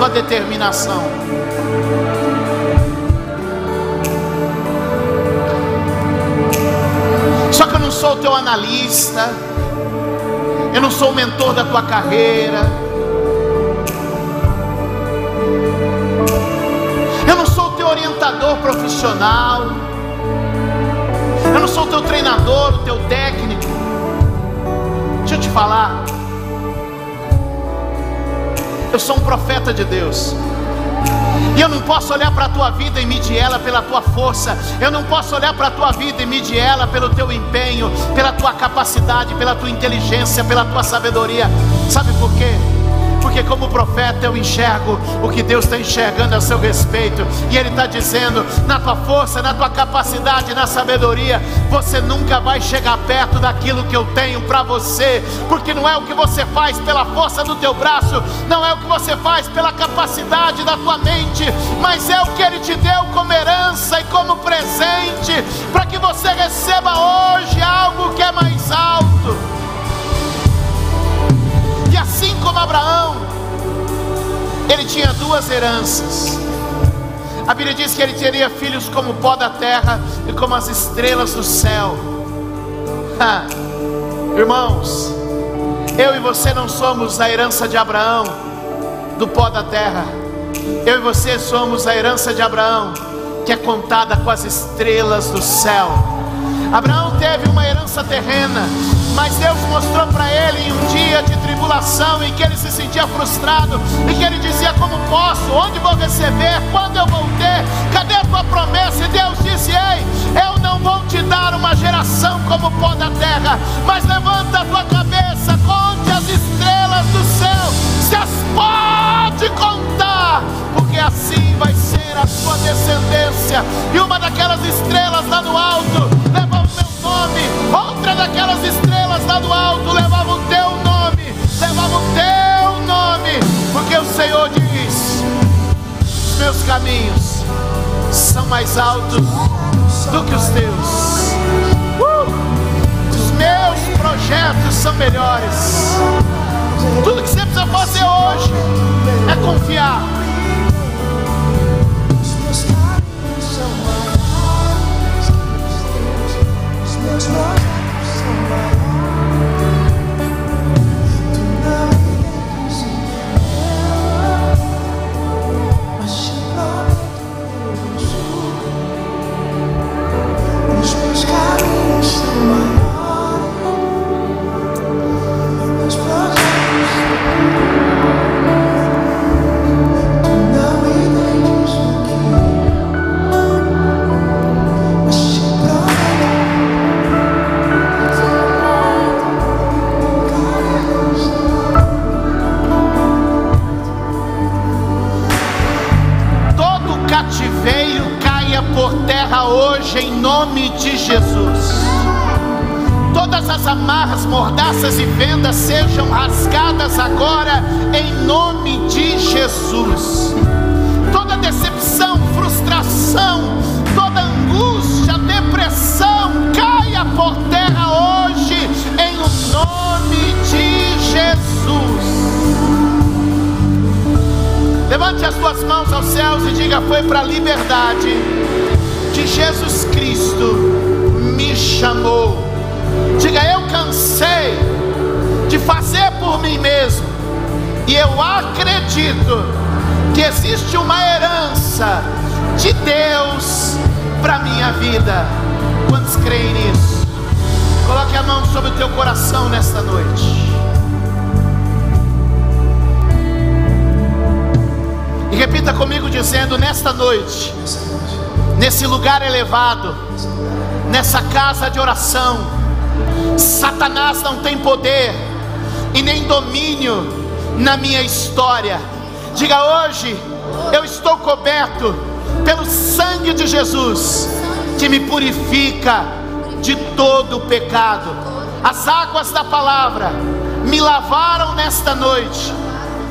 tua determinação. Só que eu não sou o teu analista, eu não sou o mentor da tua carreira, eu não sou o teu orientador profissional, eu não sou o teu treinador, o teu técnico. Deixa eu te falar. Eu sou um profeta de Deus. E eu não posso olhar para a tua vida e medir ela pela tua força. Eu não posso olhar para a tua vida e medir ela pelo teu empenho, pela tua capacidade, pela tua inteligência, pela tua sabedoria. Sabe por quê? Porque como profeta eu enxergo o que Deus está enxergando a seu respeito. E Ele está dizendo: na tua força, na tua capacidade, na sabedoria, você nunca vai chegar perto daquilo que eu tenho para você. Porque não é o que você faz pela força do teu braço, não é o que você faz pela capacidade da tua mente, mas é o que Ele te deu como herança e como presente, para que você receba hoje algo que é mais alto. Assim como Abraão, ele tinha duas heranças. A Bíblia diz que ele teria filhos como o pó da terra e como as estrelas do céu. Ah, Irmãos, eu e você não somos a herança de Abraão, do pó da terra. Eu e você somos a herança de Abraão, que é contada com as estrelas do céu. Abraão teve uma herança terrena, mas Deus mostrou para ele em um dia de tribulação em que ele se sentia frustrado e que ele dizia: Como posso? Onde vou receber? Quando eu vou ter? Cadê a tua promessa? E Deus disse: Ei, eu não vou te dar uma geração como pó da terra, mas levanta a tua cabeça, conte as estrelas do céu, se as pode contar, porque assim vai ser a sua descendência. E uma daquelas estrelas lá no alto nome, outra daquelas estrelas lá do alto levava o teu nome, levava o teu nome, porque o Senhor diz: meus caminhos são mais altos do que os teus. Uh! Os meus projetos são melhores. Tudo que você precisa fazer hoje é confiar. Os meus caminhos são maiores teus. Os meus projetos vida. Quantos creem nisso? Coloque a mão sobre o teu coração nesta noite. E repita comigo dizendo: Nesta noite, nesse lugar elevado, nessa casa de oração, Satanás não tem poder e nem domínio na minha história. Diga hoje, eu estou coberto pelo sangue de Jesus, que me purifica de todo o pecado. As águas da palavra me lavaram nesta noite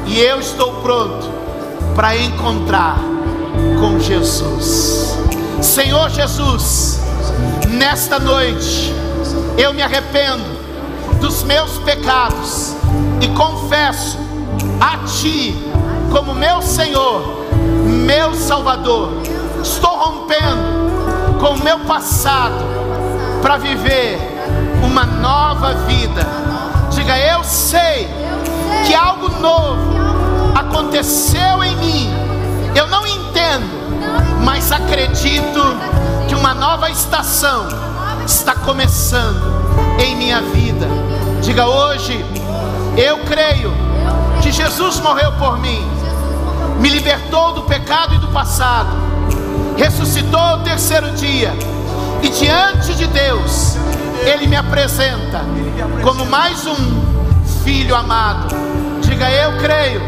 e eu estou pronto para encontrar com Jesus. Senhor Jesus, nesta noite eu me arrependo dos meus pecados e confesso a Ti como meu Senhor, meu Salvador. Estou rompendo com o meu passado para viver uma nova vida. Diga, eu sei que algo novo aconteceu em mim. Eu não entendo, mas acredito que uma nova estação está começando em minha vida. Diga hoje, eu creio que Jesus morreu por mim, me libertou do pecado e do passado, ressuscitou ao terceiro dia, e diante de Deus, Ele me apresenta como mais um filho amado. Diga, eu creio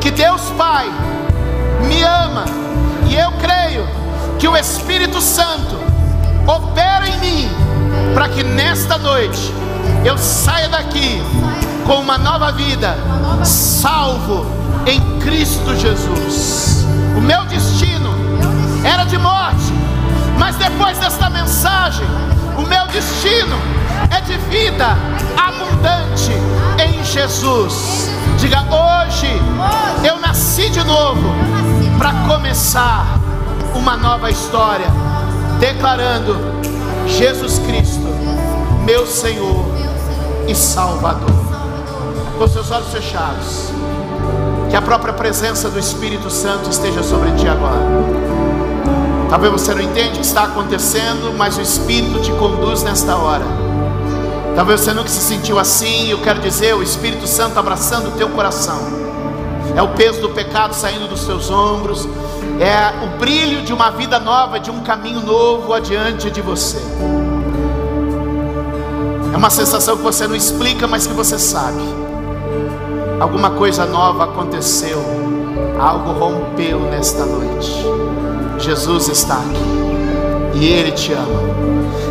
que Deus Pai me ama, e eu creio que o Espírito Santo opera em mim, para que nesta noite eu saia daqui com uma nova vida, salvo em Cristo Jesus. O meu destino era de morte, mas depois desta mensagem, o meu destino é de vida abundante em Jesus. Diga hoje, eu nasci de novo para começar uma nova história, declarando: Jesus Cristo meu Senhor e Salvador. Com seus olhos fechados, que a própria presença do Espírito Santo esteja sobre ti agora. Talvez você não entende o que está acontecendo, mas o Espírito te conduz nesta hora. Talvez você nunca se sentiu assim, eu quero dizer, o Espírito Santo abraçando o teu coração. É o peso do pecado saindo dos teus ombros, é o brilho de uma vida nova, de um caminho novo adiante de você. É uma sensação que você não explica, mas que você sabe. Alguma coisa nova aconteceu, algo rompeu nesta noite. Jesus está aqui e Ele te ama.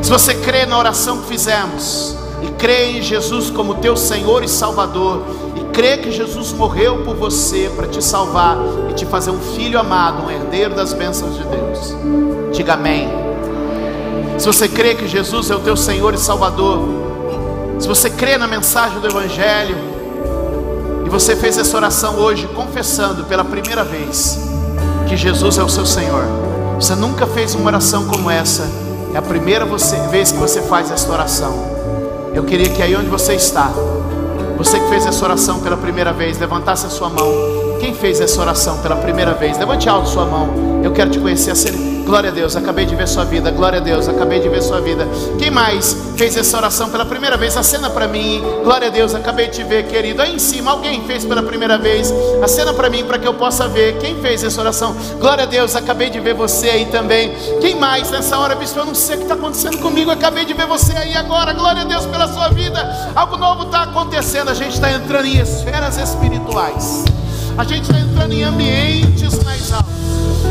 Se você crê na oração que fizemos e crê em Jesus como teu Senhor e Salvador, e crê que Jesus morreu por você para te salvar e te fazer um filho amado, um herdeiro das bênçãos de Deus, diga amém. Se você crê que Jesus é o teu Senhor e Salvador, se você crê na mensagem do Evangelho, e você fez essa oração hoje confessando pela primeira vez que Jesus é o seu Senhor, você nunca fez uma oração como essa, é a primeira vez que você faz essa oração. Eu queria que aí onde você está, você que fez essa oração pela primeira vez, levantasse a sua mão. Quem fez essa oração pela primeira vez? Levante alto sua mão. Eu quero te conhecer. Acene- Glória a Deus, acabei de ver sua vida. Glória a Deus, acabei de ver sua vida. Quem mais fez essa oração pela primeira vez? Acena para mim. Glória a Deus, acabei de ver, querido. Aí em cima, alguém fez pela primeira vez? Acena para mim para que eu possa ver. Quem fez essa oração? Glória a Deus, acabei de ver você aí também. Quem mais nessa hora, bispo? Eu não sei o que está acontecendo comigo. Acabei de ver você aí agora. Glória a Deus pela sua vida. Algo novo está acontecendo. A gente está entrando em esferas espirituais. A gente está entrando em ambientes mais altos.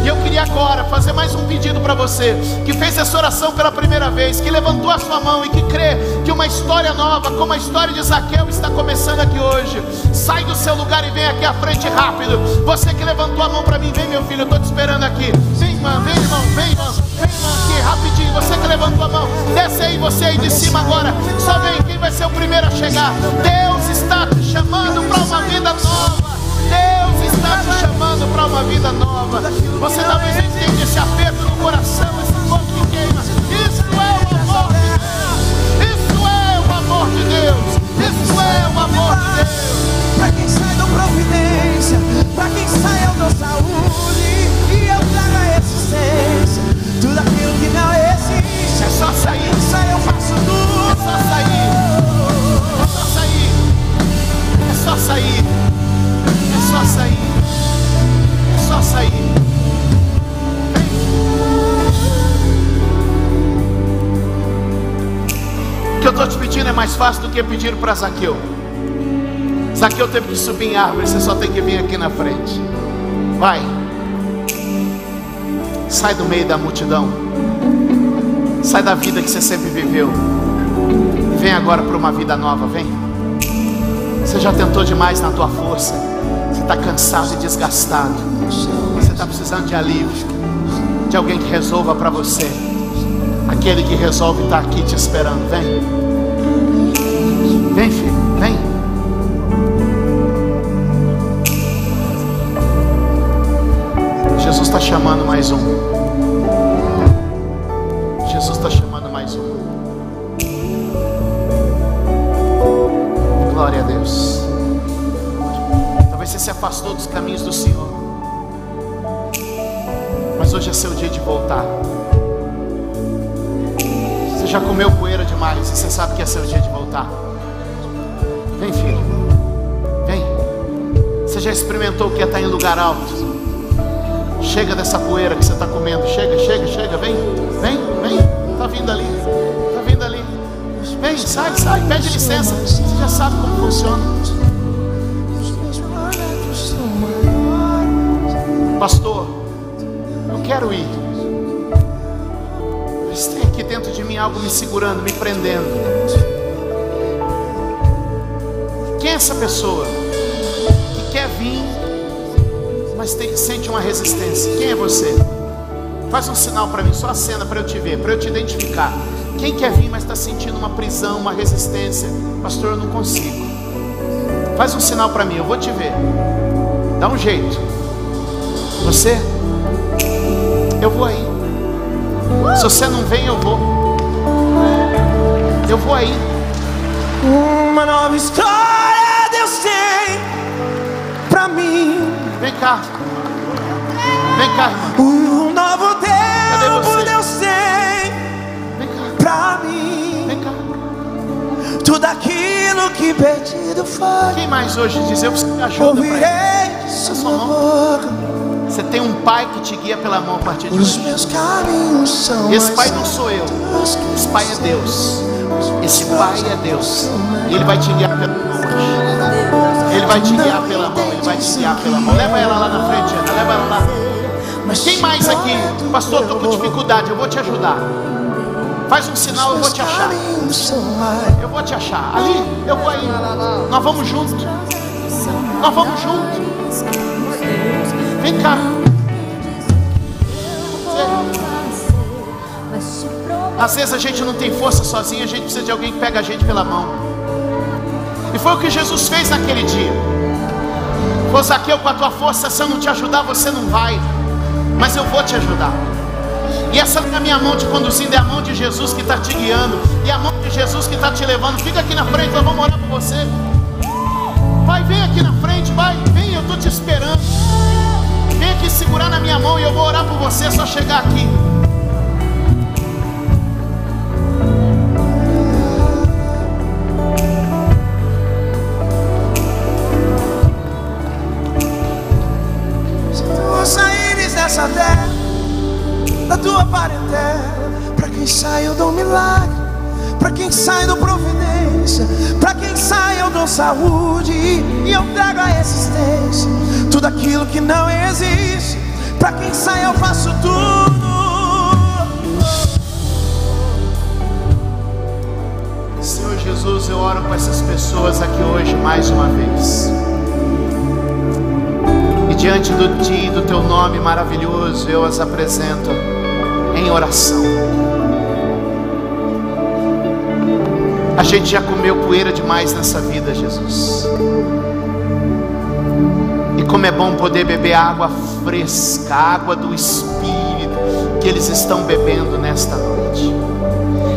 E eu queria agora fazer mais um pedido para você que fez essa oração pela primeira vez, que levantou a sua mão e que crê que uma história nova, como a história de Zaqueu, está começando aqui hoje. Sai do seu lugar e vem aqui à frente rápido. Você que levantou a mão para mim, vem meu filho, eu estou te esperando aqui. Vem, irmã, vem, irmão, vem, irmão, vem, irmão, aqui rapidinho. Você que levantou a mão, desce aí, você aí de cima agora. Só vem, quem vai ser o primeiro a chegar? Deus está te chamando para uma vida nova. Deus está te chamando para uma vida nova. Você talvez não entenda esse aperto no coração, esse fogo que queima. Isso é o amor de Deus. Isso é o amor de Deus. Isso é o amor de Deus. Pra quem sai do providência, pra quem sai eu dou saúde e eu trago a existência. Tudo aquilo que não existe. É só sair. Sai eu faço tudo. É só sair. É só sair. É só sair. Só sair. É só sair. O que eu estou te pedindo é mais fácil do que pedir para Zaqueu. Zaqueu teve que subir em árvore, você só tem que vir aqui na frente. Vai. Sai do meio da multidão. Sai da vida que você sempre viveu. Vem agora para uma vida nova, vem. Você já tentou demais na tua força. Você está cansado e desgastado. Você está precisando de alívio. De alguém que resolva para você. Aquele que resolve está aqui te esperando. Vem. Vem, filho. Vem. Jesus está chamando mais um. Jesus está chamando mais um. Glória a Deus. Você se afastou dos caminhos do Senhor. Mas hoje é seu dia de voltar. Você já comeu poeira demais e você sabe que é seu dia de voltar. Vem, filho. Vem. Você já experimentou o que é estar em lugar alto? Chega dessa poeira que você está comendo. Chega, chega, chega. Vem, vem, vem. Está vindo ali. Está vindo ali. Vem, sai, sai. Pede licença. Você já sabe como funciona. Pastor, eu quero ir. Mas tem aqui dentro de mim algo me segurando, me prendendo. Quem é essa pessoa que quer vir, mas tem- sente uma resistência? Quem é você? Faz um sinal para mim, só a cena para eu te ver, para eu te identificar. Quem quer vir, mas está sentindo uma prisão, uma resistência? Pastor, eu não consigo. Faz um sinal para mim, eu vou te ver. Dá um jeito. Você? Eu vou aí. Se você não vem, eu vou. Eu vou aí. Uma nova história Deus tem pra mim. Vem cá. Vem cá, irmã. Um novo tempo Deus tem Vem cá. pra mim. Vem cá. Tudo aquilo que perdido foi. Quem mais hoje diz eu preciso de ajuda? Ouvirei de sua boca. Você tem um pai que te guia pela mão a partir de Os hoje. meus caminhos são Esse pai não sou eu. Esse pai é Deus. Esse pai é Deus. E ele vai te guiar pela mão hoje. Ele vai te guiar pela mão. Ele vai te guiar pela mão. Leva ela lá na frente, Ana. Leva ela lá. Mas Quem mais aqui? Pastor, estou com dificuldade. Eu vou te ajudar. Faz um sinal, eu vou te achar. Eu vou te achar. Ali, eu vou aí. Nós vamos juntos. Nós vamos juntos. Vem cá. Às vezes a gente não tem força sozinho, a gente precisa de alguém que pega a gente pela mão. E foi o que Jesus fez naquele dia. Falou, Zaqueu, com a tua força, se eu não te ajudar, você não vai. Mas eu vou te ajudar. E essa não é a minha mão te conduzindo, é a mão de Jesus que está te guiando. E a mão de Jesus que está te levando. Fica aqui na frente, nós vamos orar por você. Vai, vem aqui na frente, vai, vem, eu estou te esperando. Aqui segurar na minha mão e eu vou orar por você, é só chegar aqui. Se tu saíres dessa terra, da tua parentela, para quem sai eu dou milagre, para quem sai dou providência, para quem sai eu dou saúde. E eu trago a existência, tudo aquilo que não existe, para quem sai eu faço tudo. Senhor Jesus, eu oro com essas pessoas aqui hoje mais uma vez. E diante do Ti, do Teu nome maravilhoso, eu as apresento em oração. A gente já comeu poeira demais nessa vida, Jesus. É bom poder beber água fresca, água do Espírito, que eles estão bebendo nesta noite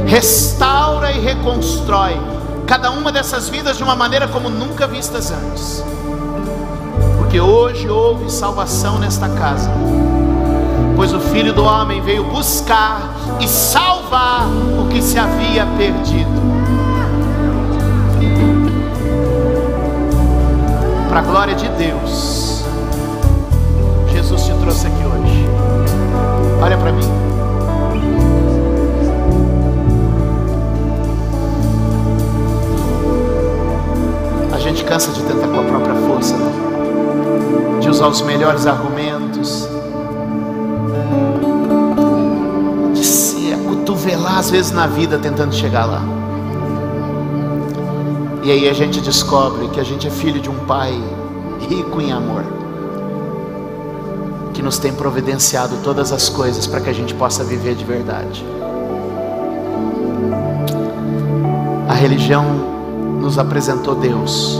restaura e reconstrói cada uma dessas vidas de uma maneira como nunca vistas antes. Porque hoje houve salvação nesta casa, pois o Filho do Homem veio buscar e salvar o que se havia perdido. Para a glória de Deus, Jesus te trouxe aqui hoje. Olha para mim. A gente cansa de tentar com a própria força, né? de usar os melhores argumentos, de se acotovelar às vezes na vida tentando chegar lá. E aí a gente descobre que a gente é filho de um pai rico em amor, que nos tem providenciado todas as coisas para que a gente possa viver de verdade. A religião nos apresentou Deus,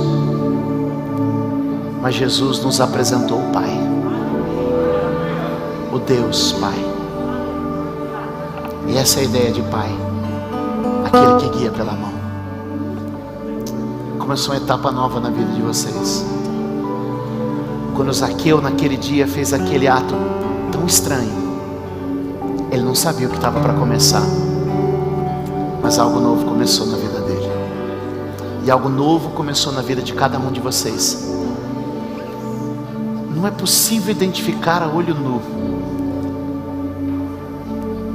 mas Jesus nos apresentou o Pai, o Deus Pai. E essa é a ideia de Pai, aquele que guia pela mão. Começou uma etapa nova na vida de vocês. Quando Zaqueu naquele dia fez aquele ato tão estranho, ele não sabia o que estava para começar, mas algo novo começou na vida dele. E algo novo começou na vida de cada um de vocês. Não é possível identificar a olho nu,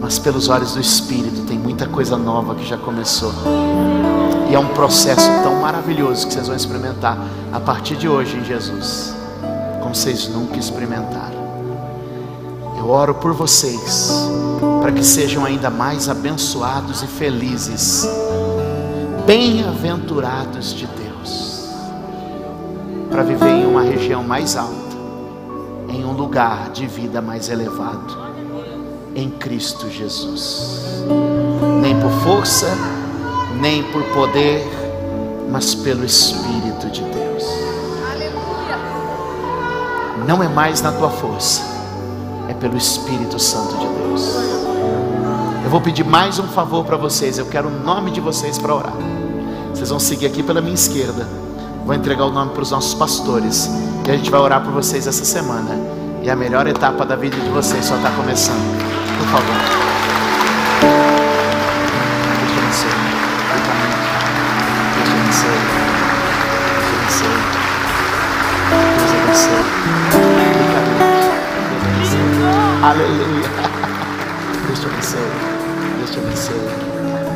mas pelos olhos do Espírito tem muita coisa nova que já começou. E é um processo tão maravilhoso que vocês vão experimentar a partir de hoje em Jesus, vocês nunca experimentaram. Eu oro por vocês, para que sejam ainda mais abençoados e felizes bem-aventurados de Deus, para viver em uma região mais alta, em um lugar de vida mais elevado, em Cristo Jesus. Nem por força, nem por poder, mas pelo Espírito de Deus. Não é mais na tua força, é pelo Espírito Santo de Deus. Eu vou pedir mais um favor para vocês. Eu quero o nome de vocês para orar. Vocês vão seguir aqui pela minha esquerda. Vou entregar o nome para os nossos pastores. E a gente vai orar por vocês essa semana. E a melhor etapa da vida de vocês só está começando. Por favor. Aleluia. Deus te abençoe. Deus te abençoe.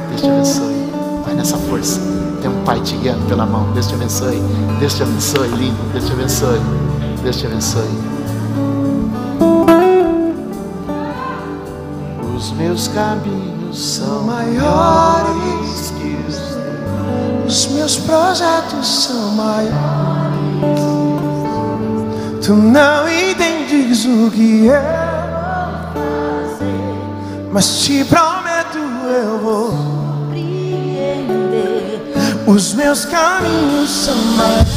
Deus te abençoe. Vai nessa força. Tem um pai te guiando pela mão. Deus te abençoe. Deus te abençoe, lindo. Deus te abençoe. Deus te abençoe. Os meus caminhos são maiores que os. Os meus projetos são maiores. Tu não entendes o que fazer, mas te prometo eu vou. Compreender Os meus caminhos são maiores.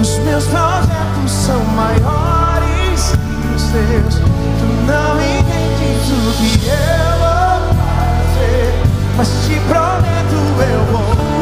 Os meus projetos são maiores que os teus. Tu não entendes o que eu vou fazer, mas te prometo eu vou.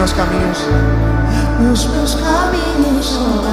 Meus caminhos, os meus caminhos são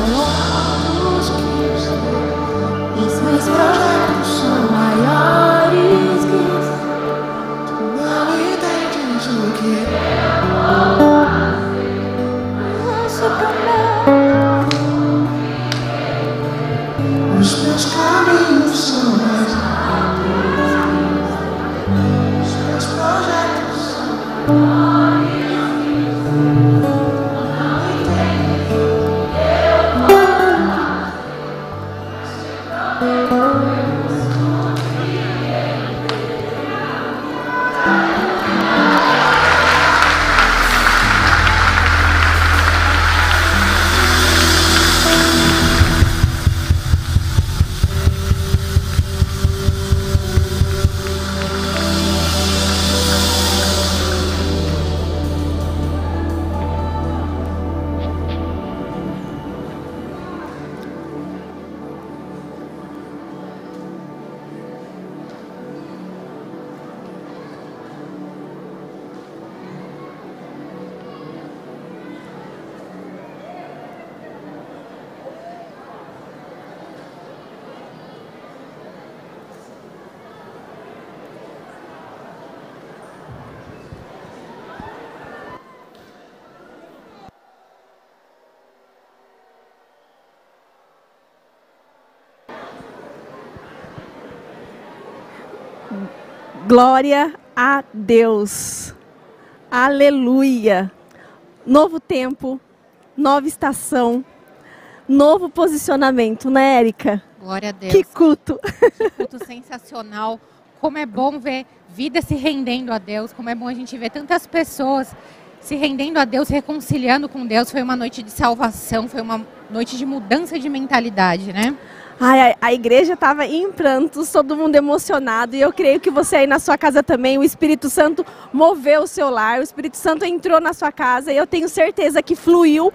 Glória a Deus. Aleluia. Novo tempo, nova estação, novo posicionamento, né, Érica? Glória a Deus. Que culto. Que culto sensacional. Como é bom ver vida se rendendo a Deus. Como é bom a gente ver tantas pessoas se rendendo a Deus, reconciliando com Deus. Foi uma noite de salvação, foi uma noite de mudança de mentalidade, né? Ai, a, igreja estava em prantos, todo mundo emocionado. E eu creio que você aí na sua casa também, o Espírito Santo moveu o seu lar, o Espírito Santo entrou na sua casa. E eu tenho certeza que fluiu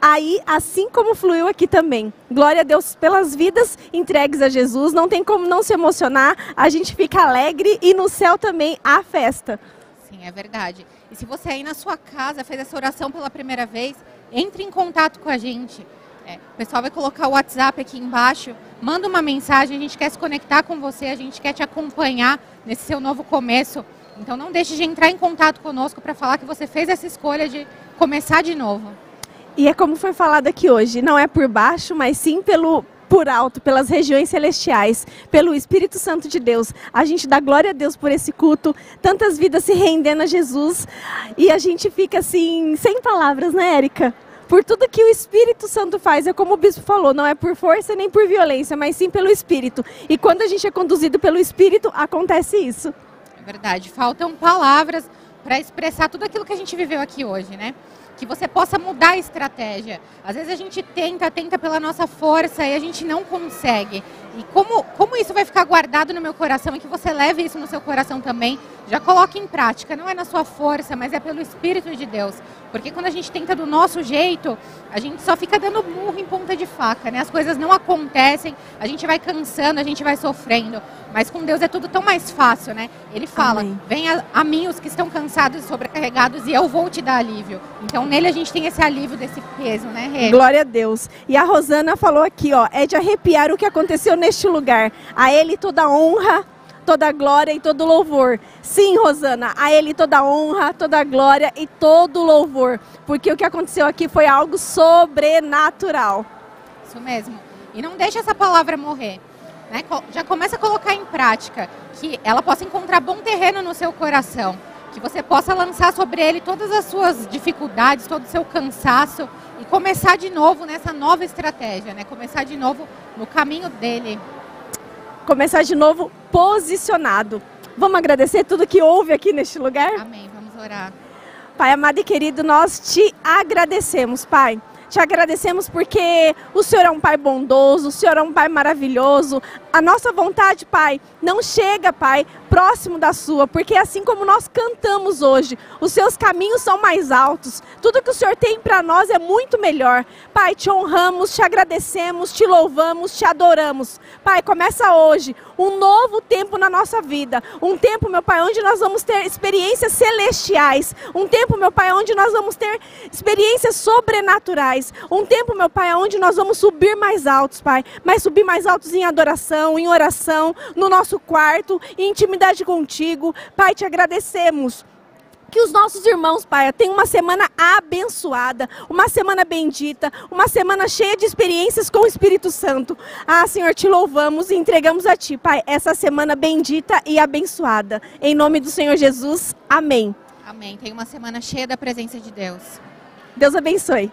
aí, assim como fluiu aqui também. Glória a Deus pelas vidas entregues a Jesus. Não tem como não se emocionar. A gente fica alegre e no céu também há festa. Sim, é verdade. E se você aí na sua casa fez essa oração pela primeira vez, entre em contato com a gente. É, o pessoal vai colocar o WhatsApp aqui embaixo. Manda uma mensagem, a gente quer se conectar com você, a gente quer te acompanhar nesse seu novo começo. Então não deixe de entrar em contato conosco para falar que você fez essa escolha de começar de novo. E é como foi falado aqui hoje, não é por baixo, mas sim pelo por alto, pelas regiões celestiais, pelo Espírito Santo de Deus. A gente dá glória a Deus por esse culto, tantas vidas se rendendo a Jesus, e a gente fica assim, sem palavras, né, Érica? Por tudo que o Espírito Santo faz, é como o bispo falou, não é por força nem por violência, mas sim pelo Espírito. E quando a gente é conduzido pelo Espírito, acontece isso. É verdade. Faltam palavras para expressar tudo aquilo que a gente viveu aqui hoje, né? Que você possa mudar a estratégia. Às vezes a gente tenta, tenta pela nossa força e a gente não consegue. E como, como isso vai ficar guardado no meu coração e que você leve isso no seu coração também, já coloque em prática. Não é na sua força, mas é pelo Espírito de Deus. Porque quando a gente tenta do nosso jeito, a gente só fica dando murro em ponta de faca, né? As coisas não acontecem, a gente vai cansando, a gente vai sofrendo. Mas com Deus é tudo tão mais fácil, né? Ele fala: Amém. venha a mim os que estão cansados e sobrecarregados e eu vou te dar alívio. Então nele a gente tem esse alívio desse peso, né, Rê? Glória a Deus. E a Rosana falou aqui, ó, é de arrepiar o que aconteceu neste lugar. A ele toda honra, toda glória e todo louvor. Sim, Rosana, a ele toda honra, toda glória e todo louvor, porque o que aconteceu aqui foi algo sobrenatural. Isso mesmo. E não deixa essa palavra morrer. Né? Já começa a colocar em prática que ela possa encontrar bom terreno no seu coração. Que você possa lançar sobre ele todas as suas dificuldades, todo o seu cansaço e começar de novo nessa nova estratégia, né? Começar de novo no caminho dele. Começar de novo posicionado. Vamos agradecer tudo que houve aqui neste lugar? Amém. Vamos orar. Pai amado e querido, nós te agradecemos, Pai. Te agradecemos porque o Senhor é um Pai bondoso, o Senhor é um Pai maravilhoso. A nossa vontade, Pai, não chega, Pai, próximo da sua, porque assim como nós cantamos hoje, os seus caminhos são mais altos. Tudo que o Senhor tem para nós é muito melhor. Pai, te honramos, te agradecemos, te louvamos, te adoramos. Pai, começa hoje um novo tempo na nossa vida. Um tempo, meu Pai, onde nós vamos ter experiências celestiais. Um tempo, meu Pai, onde nós vamos ter experiências sobrenaturais. Um tempo, meu Pai, onde nós vamos subir mais altos, Pai. Mas subir mais altos em adoração, em oração, no nosso quarto, em intimidade contigo. Pai, te agradecemos. Que os nossos irmãos, Pai, tenham uma semana abençoada, uma semana bendita, uma semana cheia de experiências com o Espírito Santo. Ah, Senhor, te louvamos e entregamos a Ti, Pai, essa semana bendita e abençoada. Em nome do Senhor Jesus, amém. Amém. Tenha uma semana cheia da presença de Deus. Deus abençoe.